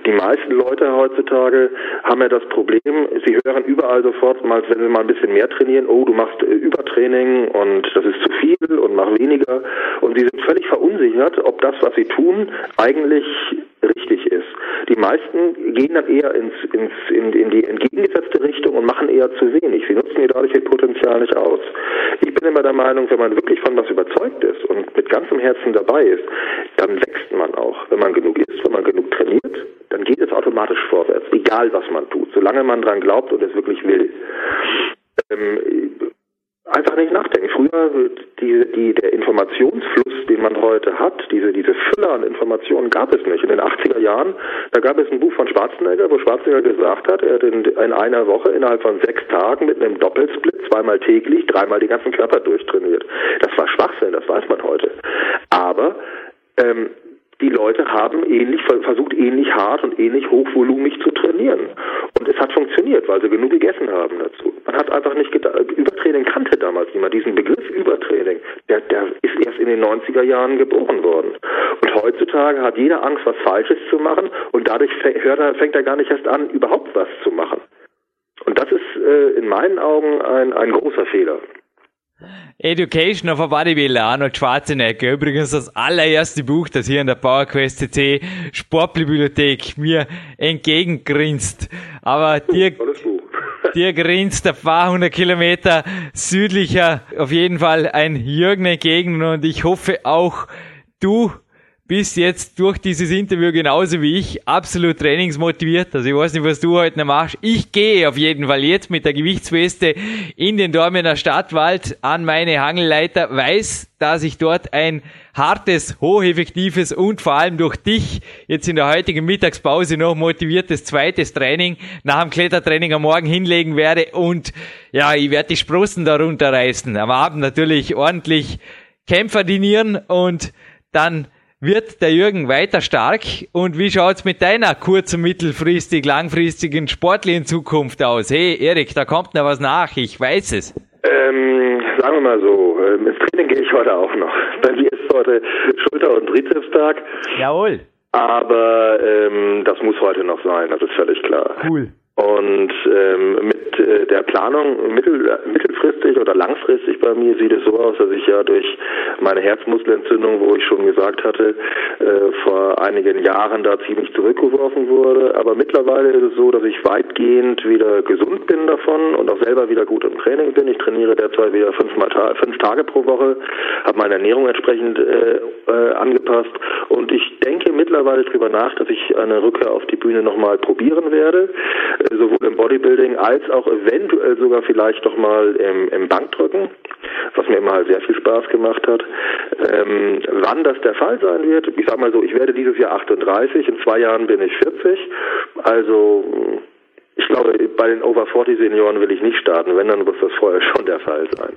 Die meisten Leute heutzutage haben ja das Problem, sie hören überall sofort, mal, wenn sie mal ein bisschen mehr trainieren, oh, du machst äh, Übertraining und das ist zu viel und mach weniger. Und sie sind völlig verunsichert, ob das, was sie tun, eigentlich richtig ist. Die meisten gehen dann eher ins, ins, in, in die entgegengesetzte Richtung und machen eher zu wenig. Sie nutzen ihr dadurch ihr Potenzial nicht aus. Ich bin immer der Meinung, wenn man wirklich von was überzeugt ist und mit ganzem Herzen dabei ist, dann wächst man egal was man tut, solange man dran glaubt und es wirklich will. Ähm, einfach nicht nachdenken. Früher die, die, der Informationsfluss, den man heute hat, diese, diese Fülle an Informationen gab es nicht. In den 80er Jahren, da gab es ein Buch von Schwarzenegger, wo Schwarzenegger gesagt hat, er hat in, in einer Woche innerhalb von sechs Tagen mit einem Doppelsplit zweimal täglich, dreimal den ganzen Körper durchtrainiert. Das war Schwachsinn, das weiß man heute. Aber ähm, die Leute haben ähnlich, versucht ähnlich hart und ähnlich hochvolumig zu trainieren. Und es hat funktioniert, weil sie genug gegessen haben dazu. Man hat einfach nicht gedacht, Übertraining kannte damals niemand. Diesen Begriff Übertraining, der, der ist erst in den 90er Jahren geboren worden. Und heutzutage hat jeder Angst, was Falsches zu machen und dadurch er, fängt er gar nicht erst an, überhaupt was zu machen. Und das ist äh, in meinen Augen ein, ein großer Fehler. Education of a Bodybuilder, Arnold Schwarzenegger. Übrigens das allererste Buch, das hier in der PowerQuest CC Sportbibliothek mir entgegengrinst. Aber dir, dir grinst ein paar hundert Kilometer südlicher auf jeden Fall ein Jürgen entgegen und ich hoffe auch du bist jetzt durch dieses Interview genauso wie ich absolut trainingsmotiviert. Also ich weiß nicht, was du heute noch machst. Ich gehe auf jeden Fall jetzt mit der Gewichtsweste in den Dormener Stadtwald an meine Hangelleiter, weiß, dass ich dort ein hartes, hocheffektives und vor allem durch dich jetzt in der heutigen Mittagspause noch motiviertes zweites Training nach dem Klettertraining am Morgen hinlegen werde und ja, ich werde die Sprossen darunter reißen. Am Abend natürlich ordentlich Kämpfer dinieren und dann wird der Jürgen weiter stark? Und wie schaut's mit deiner kurz- mittelfristig, langfristigen sportlichen Zukunft aus? Hey, Erik, da kommt noch was nach, ich weiß es. Ähm, sagen wir mal so, ähm, ins Training gehe ich heute auch noch. Bei mir ist heute Schulter- und Trizepstag. Jawohl. Aber ähm, das muss heute noch sein, das ist völlig klar. Cool. Und ähm, mit äh, der Planung mittel, mittelfristig oder langfristig bei mir sieht es so aus, dass ich ja durch meine Herzmuskelentzündung, wo ich schon gesagt hatte, äh, vor einigen Jahren da ziemlich zurückgeworfen wurde. Aber mittlerweile ist es so, dass ich weitgehend wieder gesund bin davon und auch selber wieder gut im Training bin. Ich trainiere derzeit wieder fünfmal ta fünf Tage pro Woche, habe meine Ernährung entsprechend äh, äh, angepasst und ich denke mittlerweile darüber nach, dass ich eine Rückkehr auf die Bühne nochmal probieren werde sowohl im Bodybuilding als auch eventuell sogar vielleicht doch mal im, im Bankdrücken, was mir immer sehr viel Spaß gemacht hat. Ähm, wann das der Fall sein wird, ich sag mal so, ich werde dieses Jahr 38, in zwei Jahren bin ich 40, also ich glaube, bei den Over 40 Senioren will ich nicht starten, wenn, dann muss das vorher schon der Fall sein.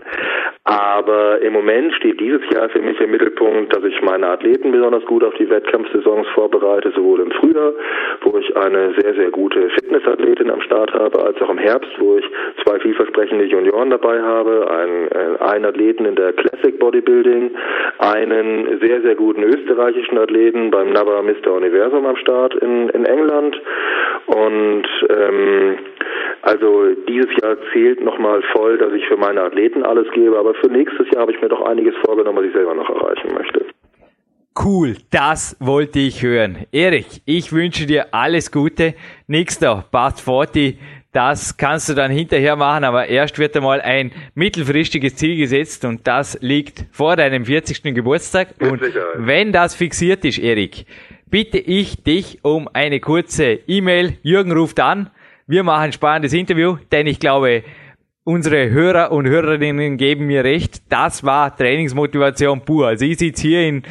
Aber im Moment steht dieses Jahr für mich im Mittelpunkt, dass ich meine Athleten besonders gut auf die Wettkampfsaisons vorbereite, sowohl im Frühjahr, wo ich eine sehr, sehr gute Fitnessathletin am Start habe, als auch im Herbst, wo ich zwei vielversprechende Junioren dabei habe, einen, äh, einen Athleten in der Classic Bodybuilding, einen sehr, sehr guten österreichischen Athleten beim NABA Mr. Universum am Start in, in England und ähm, also dieses Jahr zählt nochmal voll, dass ich für meine Athleten alles gebe, aber für nächstes Jahr habe ich mir doch einiges vorgenommen, was ich selber noch erreichen möchte. Cool, das wollte ich hören. Erik, ich wünsche dir alles Gute. Nächster Part 40, das kannst du dann hinterher machen, aber erst wird einmal ein mittelfristiges Ziel gesetzt und das liegt vor deinem 40. Geburtstag. Und wenn das fixiert ist, Erik, bitte ich dich um eine kurze E-Mail. Jürgen ruft an. Wir machen ein spannendes Interview, denn ich glaube, unsere Hörer und Hörerinnen geben mir recht. Das war Trainingsmotivation pur. Also ich sitze hier in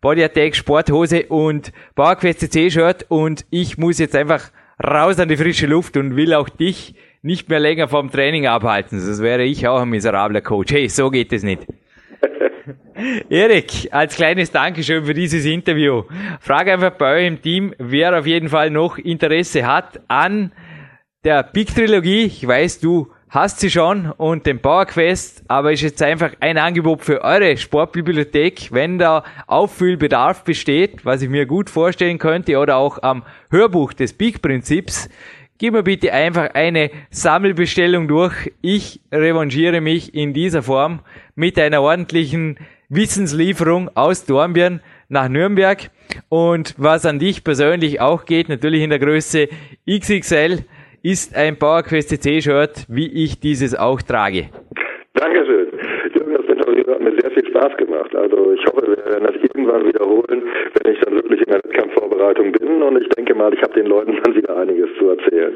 Body Attack Sporthose und PowerQuest C-Shirt und ich muss jetzt einfach raus an die frische Luft und will auch dich nicht mehr länger vom Training abhalten. Das wäre ich auch ein miserabler Coach. Hey, so geht es nicht. Erik, als kleines Dankeschön für dieses Interview. Frage einfach bei euch im Team, wer auf jeden Fall noch Interesse hat an der Big Trilogie. Ich weiß, du hast sie schon und den Power Quest, aber ist jetzt einfach ein Angebot für eure Sportbibliothek, wenn da Auffüllbedarf besteht, was ich mir gut vorstellen könnte, oder auch am Hörbuch des Big Prinzips. Gib mir bitte einfach eine Sammelbestellung durch. Ich revanchiere mich in dieser Form mit einer ordentlichen Wissenslieferung aus Dornbirn nach Nürnberg. Und was an dich persönlich auch geht, natürlich in der Größe XXL, ist ein PowerQuest C-Shirt, wie ich dieses auch trage. Dankeschön. Jürgen, das Interview hat mir sehr viel Spaß gemacht. Also ich hoffe, wir werden das irgendwann wiederholen, wenn ich dann wirklich in der Wettkampfvorbereitung bin. Und ich denke mal, ich habe den Leuten dann wieder einiges zu erzählen.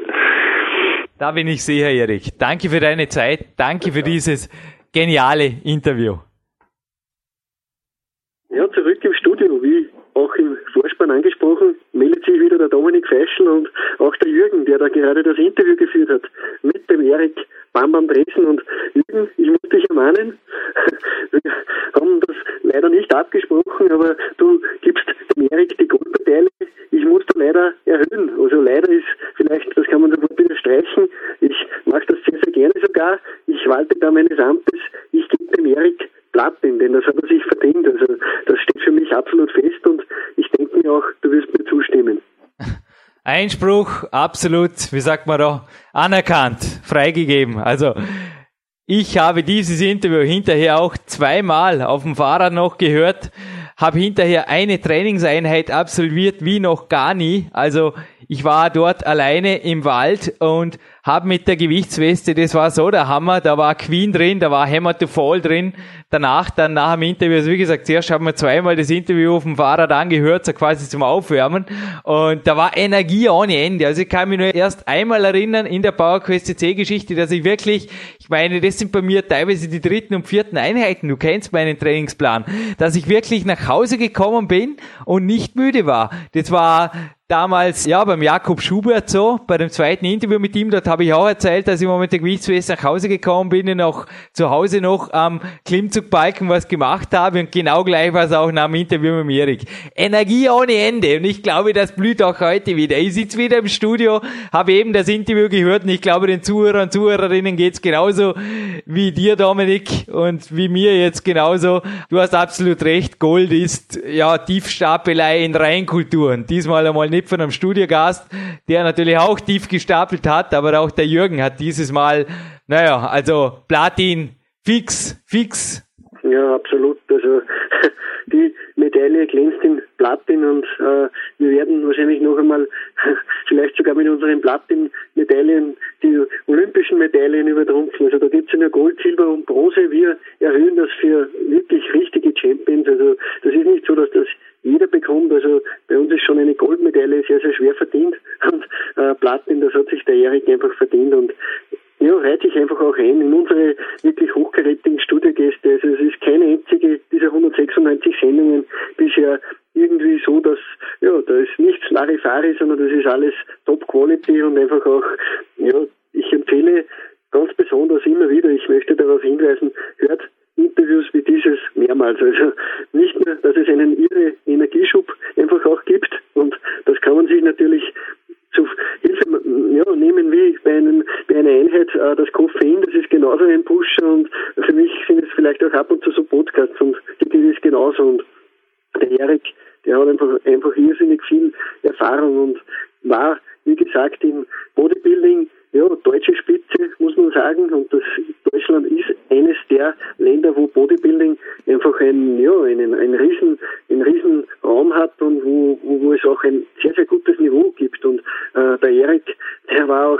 Da bin ich sicher, Erik. Danke für deine Zeit. Danke für dieses geniale Interview. Ja, zurück im Studio, wie auch im Vorspann angesprochen, meldet sich wieder der Dominik Feischl und auch der Jürgen, der da gerade das Interview geführt hat, mit dem Erik Bam Bam Dresden. Und Jürgen, ich muss dich ermahnen, wir haben das leider nicht abgesprochen, aber du gibst dem Erik die Goldmedaille. Ich muss da leider erhöhen. Also leider ist vielleicht, das kann man sofort wieder streichen. Ich mache das sehr, sehr gerne sogar. Ich walte da meines Amtes. Ich gebe dem Erik Platin, denn das hat er sich verdient. Also das steht für mich absolut fest und auch, du wirst mir zustimmen. Einspruch absolut, wie sagt man da, anerkannt, freigegeben. Also ich habe dieses Interview hinterher auch zweimal auf dem Fahrrad noch gehört, habe hinterher eine Trainingseinheit absolviert wie noch gar nie. Also ich war dort alleine im Wald und habe mit der Gewichtsweste, das war so der Hammer, da war Queen drin, da war Hammer to Fall drin. Danach, dann nach dem Interview, also wie gesagt, zuerst haben wir zweimal das Interview auf dem Fahrrad angehört, so quasi zum Aufwärmen. Und da war Energie ohne Ende. Also ich kann mich nur erst einmal erinnern in der PowerQuest C Geschichte, dass ich wirklich, ich meine, das sind bei mir teilweise die dritten und vierten Einheiten, du kennst meinen Trainingsplan, dass ich wirklich nach Hause gekommen bin und nicht müde war. Das war damals, ja, beim Jakob Schubert so, bei dem zweiten Interview mit ihm, dort habe ich auch erzählt, dass ich mal mit der Gewichtsweste nach Hause gekommen bin und auch zu Hause noch am Klimmzugbalken was gemacht habe und genau gleich war es auch nach dem Interview mit Erik. Energie ohne Ende und ich glaube, das blüht auch heute wieder. Ich sitze wieder im Studio, habe eben das Interview gehört und ich glaube, den Zuhörern und Zuhörerinnen geht's genauso wie dir, Dominik, und wie mir jetzt genauso. Du hast absolut recht, Gold ist ja Tiefstapelei in Reinkulturen. Diesmal einmal nicht von einem Studiogast, der natürlich auch tief gestapelt hat, aber auch der Jürgen hat dieses Mal, naja, also Platin fix, fix. Ja, absolut. Also die Medaille glänzt in Platin und äh, wir werden wahrscheinlich noch einmal vielleicht sogar mit unseren Platin-Medaillen die olympischen Medaillen übertrumpfen. Also da gibt es ja nur Gold, Silber und Bronze. Wir erhöhen das für wirklich richtige Champions. Also das ist nicht so, dass das jeder bekommt. Also bei uns ist schon eine Goldmedaille sehr, sehr schwer verdient. Äh, Platten, das hat sich der Erik einfach verdient und ja, reiht sich einfach auch ein in unsere wirklich hochgerätigen Studiogäste. Also es ist keine einzige dieser 196 Sendungen bisher irgendwie so, dass, ja, da ist nichts Larifari, sondern das ist alles Top Quality und einfach auch, ja, ich empfehle ganz besonders immer wieder, ich möchte darauf hinweisen, hört Interviews wie dieses mehrmals. Also nicht nur, dass es einen irre Energieschub einfach auch gibt und das kann man sich natürlich einer Einheit äh, das Koffein, das ist genauso ein Pusher und für mich sind es vielleicht auch ab und zu so Podcasts und die es genauso und der Erik, der hat einfach, einfach irrsinnig viel Erfahrung und war, wie gesagt, im Bodybuilding ja, deutsche Spitze, muss man sagen. Und das Deutschland ist eines der Länder, wo Bodybuilding einfach ein, ja, einen, ein riesen, ein riesen Raum hat und wo, wo, wo es auch ein sehr, sehr gutes Niveau gibt. Und äh, der Erik, der war auch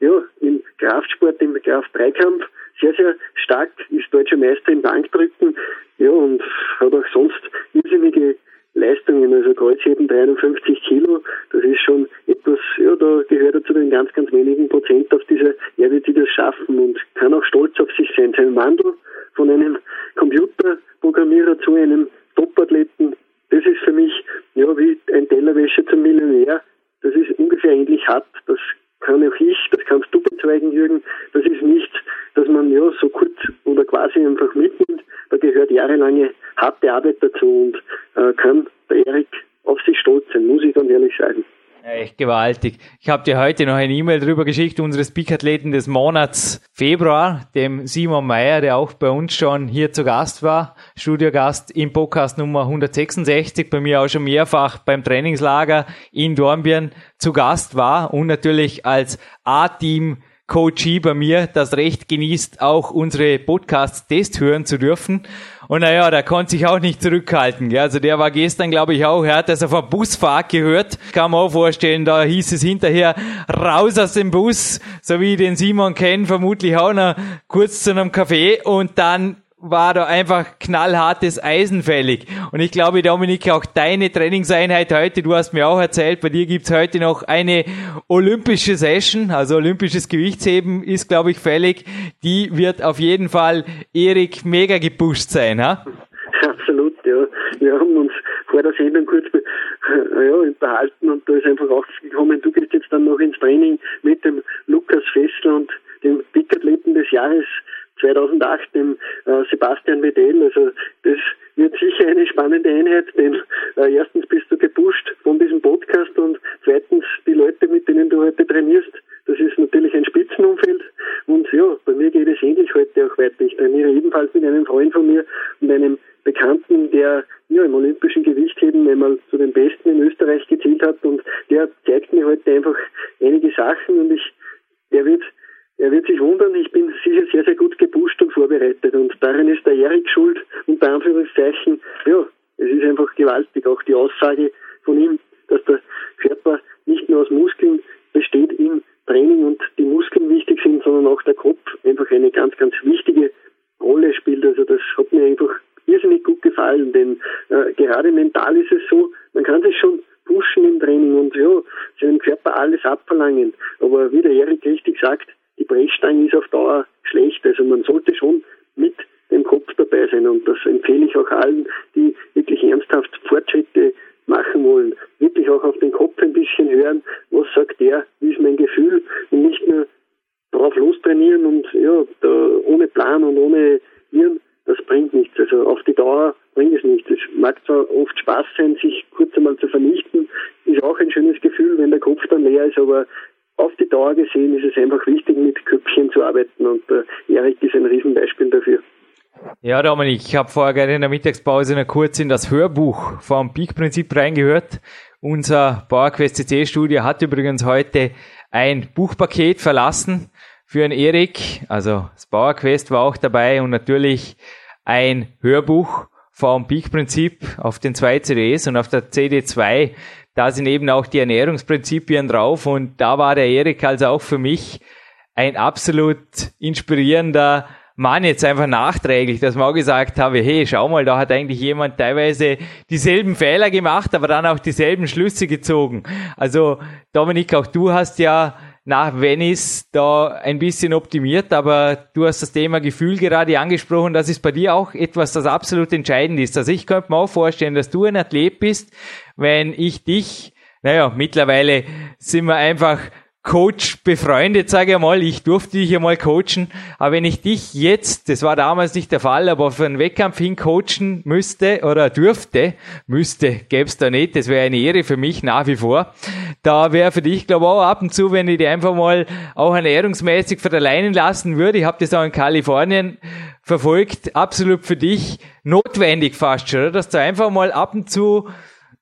ja, im Kraftsport, im Kraft-Dreikampf sehr, sehr stark, ist deutscher Meister im Bankdrücken, ja, und hat auch sonst irrsinnige Leistungen, also Kreuzheben 53 Kilo, das ist schon etwas, ja, da gehört er zu den ganz, ganz wenigen Prozent auf dieser Erde, die das schaffen und kann auch stolz auf sich sein. Sein Wandel von einem Computerprogrammierer zu einem Topathleten, das ist für mich, ja, wie ein Tellerwäscher zum Millionär. Das ist ungefähr ähnlich hart. Das kann auch ich, das kannst du bezeugen, Jürgen. Das ist nichts, dass man ja so kurz oder quasi einfach mitnimmt. Da gehört jahrelange harte Arbeit dazu und äh, kann der Erik auf sich stolz sein, muss ich dann ehrlich sagen. Echt gewaltig. Ich habe dir heute noch eine E-Mail drüber geschickt, unseres Peak-Athleten des Monats Februar, dem Simon Meyer, der auch bei uns schon hier zu Gast war, Studiogast im Podcast Nummer 166, bei mir auch schon mehrfach beim Trainingslager in Dornbirn zu Gast war und natürlich als A-Team Coachie bei mir das Recht genießt, auch unsere Podcasts test hören zu dürfen. Und naja, da konnte sich auch nicht zurückhalten. Gell? Also der war gestern, glaube ich, auch, er hat das auf einer Busfahrt gehört. Kann man auch vorstellen, da hieß es hinterher, raus aus dem Bus, so wie den Simon kennen, vermutlich auch noch kurz zu einem Café und dann war da einfach knallhartes Eisen fällig. Und ich glaube, Dominik, auch deine Trainingseinheit heute, du hast mir auch erzählt, bei dir gibt's heute noch eine olympische Session, also olympisches Gewichtsheben ist, glaube ich, fällig. Die wird auf jeden Fall Erik mega gepusht sein, ha? Absolut, ja. Wir haben uns vor der Sendung kurz ja, unterhalten und da ist einfach aufgekommen, du gehst jetzt dann noch ins Training mit dem Lukas Fessler und dem Big-Athleten des Jahres 2008 dem äh, Sebastian Medell. Also das wird sicher eine spannende Einheit, denn äh, erstens bist du gepusht von diesem Podcast und zweitens die Leute, mit denen du heute trainierst. Das ist natürlich ein Spitzenumfeld und ja, bei mir geht es ähnlich heute auch weiter. Ich trainiere ebenfalls mit einem Freund von mir und einem Bekannten, der ja, im olympischen Gewichtheben einmal zu den Besten in Österreich gezählt hat und der zeigt mir heute einfach einige Sachen und ich, der wird er wird sich wundern, ich bin sicher sehr, sehr gut gepusht und vorbereitet. Und darin ist der Erik schuld, unter Anführungszeichen. Ja, es ist einfach gewaltig. Auch die Aussage von ihm, dass der Körper nicht nur aus Muskeln besteht im Training und die Muskeln wichtig sind, sondern auch der Kopf einfach eine ganz, ganz wichtige Rolle spielt. Also das hat mir einfach irrsinnig gut gefallen, denn äh, gerade mental ist es so, man kann sich schon pushen im Training und ja, seinem Körper alles abverlangen. Aber wie der Erik richtig sagt, Brechstange ist auf Dauer schlecht. Also man sollte schon mit dem Kopf dabei sein und das empfehle ich auch allen, die wirklich ernsthaft Fortschritte machen wollen. Wirklich auch auf den Kopf ein bisschen hören, was sagt der, wie ist mein Gefühl und nicht nur drauf lostrainieren und ja, ohne Plan und ohne Hirn, das bringt nichts. Also auf die Dauer bringt es nichts. Es mag zwar oft Spaß sein, sich kurz einmal zu vernichten, ist auch ein schönes Gefühl, wenn der Kopf dann leer ist, aber auf die Dauer gesehen ist es einfach wichtig, mit Köpfchen zu arbeiten und äh, Erik ist ein Riesenbeispiel dafür. Ja, Dominik, ich habe vorher gerade in der Mittagspause noch kurz in das Hörbuch vom Peak-Prinzip reingehört. Unser PowerQuest CC-Studio hat übrigens heute ein Buchpaket verlassen für einen Erik. Also das PowerQuest war auch dabei und natürlich ein Hörbuch vom Peak-Prinzip auf den zwei CDs und auf der CD2 da sind eben auch die Ernährungsprinzipien drauf und da war der Erik also auch für mich ein absolut inspirierender Mann jetzt einfach nachträglich, dass man auch gesagt habe, hey, schau mal, da hat eigentlich jemand teilweise dieselben Fehler gemacht, aber dann auch dieselben Schlüsse gezogen. Also Dominik, auch du hast ja nach Venice da ein bisschen optimiert, aber du hast das Thema Gefühl gerade angesprochen. Das ist bei dir auch etwas, das absolut entscheidend ist. Also ich könnte mir auch vorstellen, dass du ein Athlet bist, wenn ich dich, naja, mittlerweile sind wir einfach Coach befreundet, sage ich mal. Ich durfte dich ja mal coachen. Aber wenn ich dich jetzt, das war damals nicht der Fall, aber für einen Wettkampf hin coachen müsste oder dürfte, müsste, gäb's da nicht, das wäre eine Ehre für mich nach wie vor. Da wäre für dich, glaube ich, auch ab und zu, wenn ich dich einfach mal auch ernährungsmäßig verleinen lassen würde. Ich habe das auch in Kalifornien verfolgt, absolut für dich notwendig fast schon, dass du einfach mal ab und zu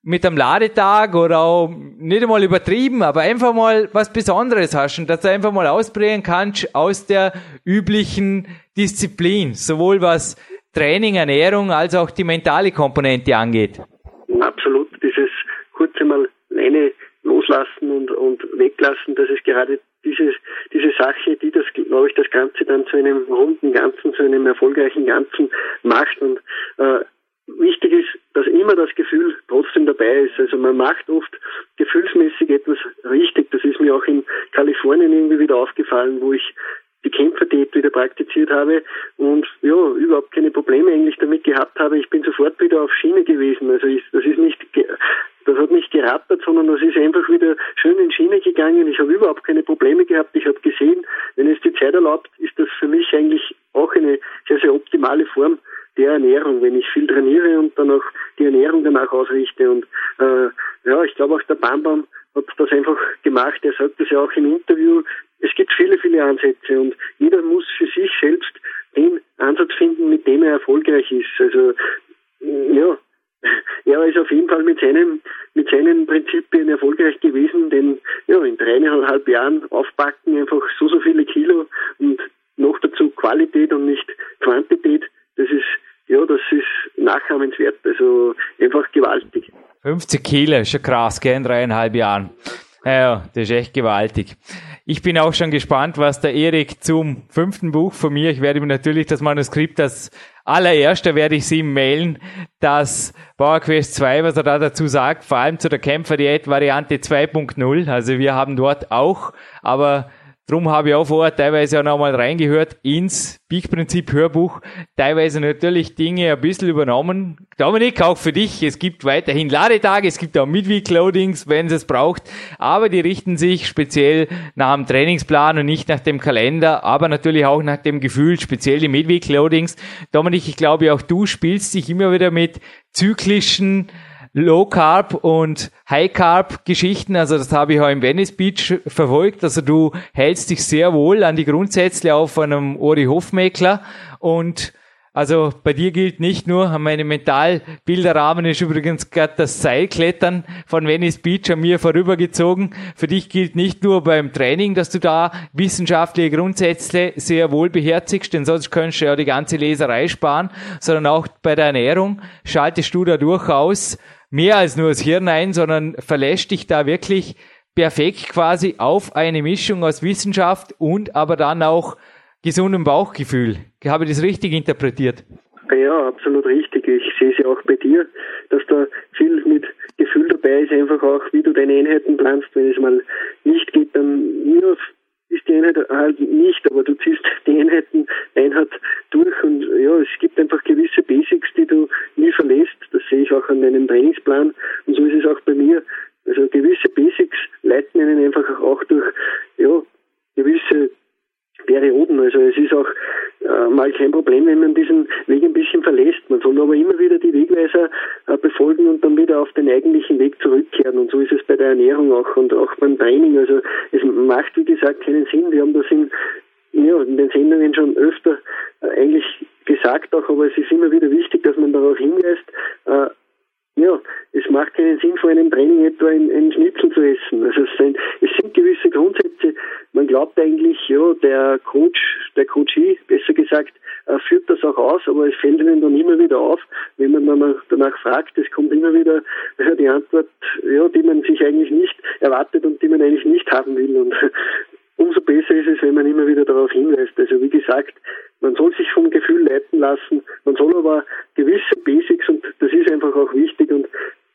mit einem Ladetag oder auch nicht einmal übertrieben, aber einfach mal was Besonderes hast und dass du einfach mal ausbringen kannst aus der üblichen Disziplin, sowohl was Training, Ernährung als auch die mentale Komponente angeht. Absolut, dieses kurze Mal Leine loslassen und, und weglassen, das ist gerade diese, diese Sache, die das, glaube ich, das Ganze dann zu einem runden Ganzen, zu einem erfolgreichen Ganzen macht. Und äh, wichtig ist, dass immer das Gefühl trotzdem dabei ist. Also man macht oft gefühlsmäßig etwas richtig. Das ist mir auch in Kalifornien irgendwie wieder aufgefallen, wo ich die Kämpferdiät wieder praktiziert habe und ja, überhaupt keine Probleme eigentlich damit gehabt habe. Ich bin sofort wieder auf Schiene gewesen. Also ich, das ist nicht, das hat nicht gerattert, sondern das ist einfach wieder schön in Schiene gegangen. Ich habe überhaupt keine Probleme gehabt. Ich habe gesehen, wenn es die Zeit erlaubt, ist das für mich eigentlich auch eine sehr, sehr optimale Form der Ernährung, wenn ich viel trainiere und dann auch die Ernährung danach ausrichte. Und äh, ja, ich glaube auch der Bambam hat das einfach gemacht. Er sagt das ja auch im Interview. Es gibt viele, viele Ansätze und jeder muss für sich selbst den Ansatz finden, mit dem er erfolgreich ist. Also ja, er ist auf jeden Fall mit seinen, mit seinen Prinzipien erfolgreich gewesen, denn ja, in dreieinhalb Jahren aufpacken einfach so, so viele Kilo und noch dazu Qualität und nicht Quantität, das ist ja, das ist nachahmenswert, also einfach gewaltig. 50 Kilo, schon krass, gell, in dreieinhalb Jahren. Ja, das ist echt gewaltig. Ich bin auch schon gespannt, was der Erik zum fünften Buch von mir, ich werde ihm natürlich das Manuskript, das allererste werde ich sie ihm mailen, das Power Quest 2, was er da dazu sagt, vor allem zu der Kämpferdiät Variante 2.0. Also wir haben dort auch, aber Drum habe ich auch vorher teilweise auch nochmal reingehört ins Peak-Prinzip Hörbuch. Teilweise natürlich Dinge ein bisschen übernommen. Dominik, auch für dich. Es gibt weiterhin Ladetage, es gibt auch Midweek-Loadings, wenn es es braucht. Aber die richten sich speziell nach dem Trainingsplan und nicht nach dem Kalender, aber natürlich auch nach dem Gefühl, speziell die Midweek-Loadings. Dominik, ich glaube auch du spielst dich immer wieder mit zyklischen Low Carb und High Carb Geschichten. Also das habe ich auch im Venice Beach verfolgt. Also du hältst dich sehr wohl an die Grundsätze auf einem Ori Hofmeckler und also bei dir gilt nicht nur, meine Mentalbilderrahmen ist übrigens gerade das Seilklettern von Venice Beach an mir vorübergezogen. Für dich gilt nicht nur beim Training, dass du da wissenschaftliche Grundsätze sehr wohl beherzigst, denn sonst könntest du ja die ganze Leserei sparen, sondern auch bei der Ernährung schaltest du da durchaus mehr als nur das Hirn ein, sondern verlässt dich da wirklich perfekt quasi auf eine Mischung aus Wissenschaft und aber dann auch gesundem Bauchgefühl. Habe ich das richtig interpretiert? Ja, absolut richtig. Ich sehe es ja auch bei dir, dass da viel mit Gefühl dabei ist, einfach auch, wie du deine Einheiten planst. Wenn es mal nicht geht, dann ja, ist die Einheit halt nicht, aber du ziehst die Einheiten Einheit durch und ja, es gibt einfach gewisse Basics, die du nie verlässt. Das sehe ich auch an deinem Trainingsplan und so ist es auch bei mir. Also gewisse Basics leiten einen einfach auch durch ja, gewisse Perioden. Also es ist auch äh, mal kein Problem, wenn man diesen Weg ein bisschen verlässt. Man soll aber immer wieder die Wegweiser äh, befolgen und dann wieder auf den eigentlichen Weg zurückkehren. Und so ist es bei der Ernährung auch und auch beim Training. Also es macht, wie gesagt, keinen Sinn. Wir haben das in, ja, in den Sendungen schon öfter äh, eigentlich gesagt auch, aber es ist immer wieder wichtig, dass man darauf hinweist, ja, es macht keinen Sinn, vor einem Training etwa ein, ein Schnitzel zu essen. Also es sind, es sind gewisse Grundsätze. Man glaubt eigentlich, ja, der Coach, der Coachie, besser gesagt, äh, führt das auch aus, aber es fällt ihnen dann immer wieder auf, wenn man danach fragt, es kommt immer wieder äh, die Antwort, ja, die man sich eigentlich nicht erwartet und die man eigentlich nicht haben will. Und umso besser ist es, wenn man immer wieder darauf hinweist. Also wie gesagt, man soll sich vom Gefühl leiten lassen, man soll aber gewisse Basics und das ist einfach auch wichtig und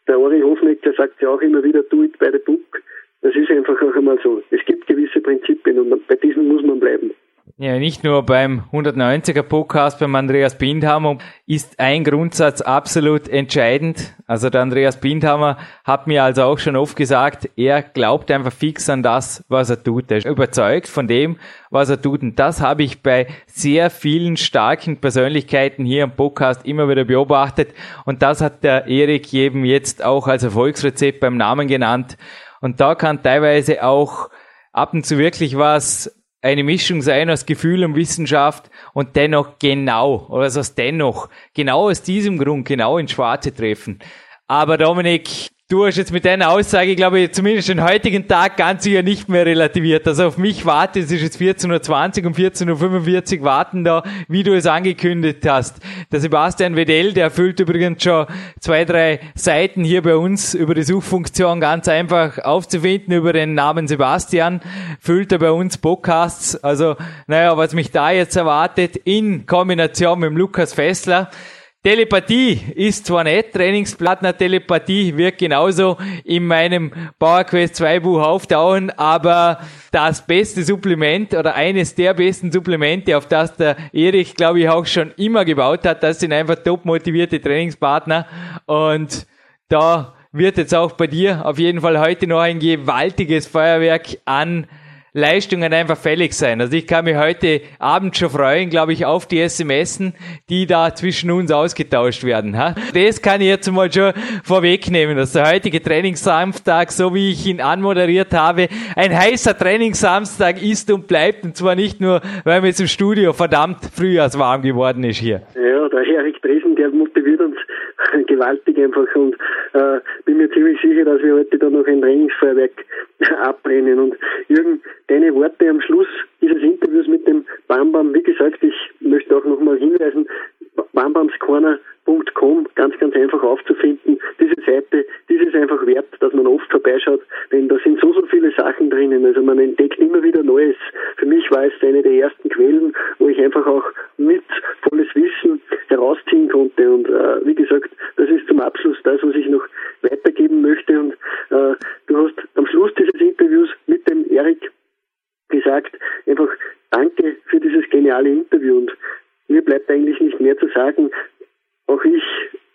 der Ori Hofnecker sagt ja auch immer wieder, do it by the book. Das ist einfach auch einmal so. Es gibt gewisse Prinzipien und bei diesen muss man bleiben. Ja, nicht nur beim 190er Podcast beim Andreas Bindhammer ist ein Grundsatz absolut entscheidend. Also der Andreas Bindhammer hat mir also auch schon oft gesagt, er glaubt einfach fix an das, was er tut. Er ist überzeugt von dem, was er tut. Und das habe ich bei sehr vielen starken Persönlichkeiten hier im Podcast immer wieder beobachtet. Und das hat der Erik eben jetzt auch als Erfolgsrezept beim Namen genannt. Und da kann teilweise auch ab und zu wirklich was eine Mischung sein aus Gefühl und Wissenschaft und dennoch genau, oder also dennoch, genau aus diesem Grund genau ins Schwarze treffen. Aber Dominik, du hast jetzt mit deiner Aussage, glaube ich, zumindest den heutigen Tag ganz sicher nicht mehr relativiert. Also auf mich wartet, es ist jetzt 14.20 Uhr und 14.45 Uhr warten da, wie du es angekündigt hast. Der Sebastian Wedell, der füllt übrigens schon zwei, drei Seiten hier bei uns über die Suchfunktion ganz einfach aufzufinden über den Namen Sebastian, füllt er bei uns Podcasts. Also, naja, was mich da jetzt erwartet in Kombination mit dem Lukas Fessler, Telepathie ist zwar nicht, Trainingsplattner Telepathie wird genauso in meinem PowerQuest 2 Buch auftauchen, aber das beste Supplement oder eines der besten Supplemente, auf das der Erich, glaube ich, auch schon immer gebaut hat, das sind einfach top motivierte Trainingspartner. Und da wird jetzt auch bei dir auf jeden Fall heute noch ein gewaltiges Feuerwerk an Leistungen einfach fällig sein. Also ich kann mich heute Abend schon freuen, glaube ich, auf die SMSen, die da zwischen uns ausgetauscht werden. Ha? Das kann ich jetzt mal schon vorwegnehmen, dass der heutige Trainingssamstag, so wie ich ihn anmoderiert habe, ein heißer Trainingssamstag ist und bleibt. Und zwar nicht nur, weil mir jetzt im Studio verdammt frühjahrswarm geworden ist hier. Ja, der Erik Dresen, der motiviert uns gewaltig einfach und äh, bin mir ziemlich sicher, dass wir heute da noch ein Trainingsfeuerwerk abbrennen. Und Jürgen, deine Worte am Schluss dieses Interviews mit dem Bambam, wie gesagt, ich möchte auch nochmal hinweisen, bambamscorner.com, ganz, ganz einfach aufzufinden. Diese Seite, die ist einfach wert, dass man oft vorbeischaut, denn da sind so, so viele Sachen drinnen. Also man entdeckt immer wieder Neues. Für mich war es eine der ersten Quellen, wo ich einfach auch mit volles Wissen herausziehen konnte. Und äh, wie gesagt, das ist zum Abschluss das, was ich noch weitergeben möchte. Und äh, du hast am Schluss dieses Interviews mit dem Erik gesagt, einfach danke für dieses geniale Interview. Und mir bleibt eigentlich nicht mehr zu sagen. Auch ich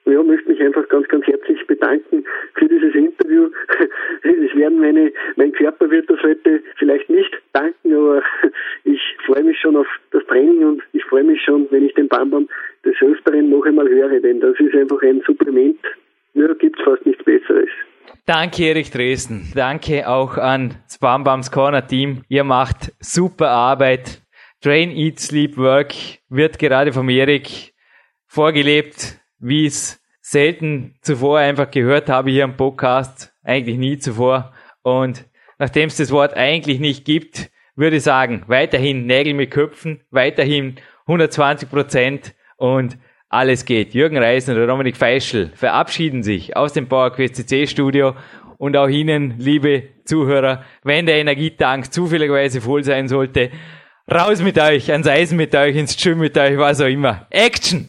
ja, möchte mich einfach ganz, ganz herzlich bedanken für dieses Interview. Es werden meine, mein Körper wird das heute vielleicht nicht danken, aber ich freue mich schon auf das Training und ich freue mich schon, wenn ich den Bambam des Öfteren noch einmal höre, denn das ist einfach ein Supplement. Ja, gibt es fast nichts Besseres. Danke, Erich Dresden. Danke auch an das Bambams Corner Team. Ihr macht super Arbeit. Train, Eat, Sleep, Work wird gerade vom Erik vorgelebt, wie es selten zuvor einfach gehört habe hier im Podcast. Eigentlich nie zuvor. Und nachdem es das Wort eigentlich nicht gibt, würde ich sagen, weiterhin Nägel mit Köpfen, weiterhin 120 Prozent und alles geht. Jürgen Reisen oder Dominik Feischl verabschieden sich aus dem PowerQuest CC Studio und auch Ihnen, liebe Zuhörer, wenn der Energietank zufälligerweise voll sein sollte, raus mit euch, ans Eisen mit euch, ins Gym mit euch, was auch immer. Action!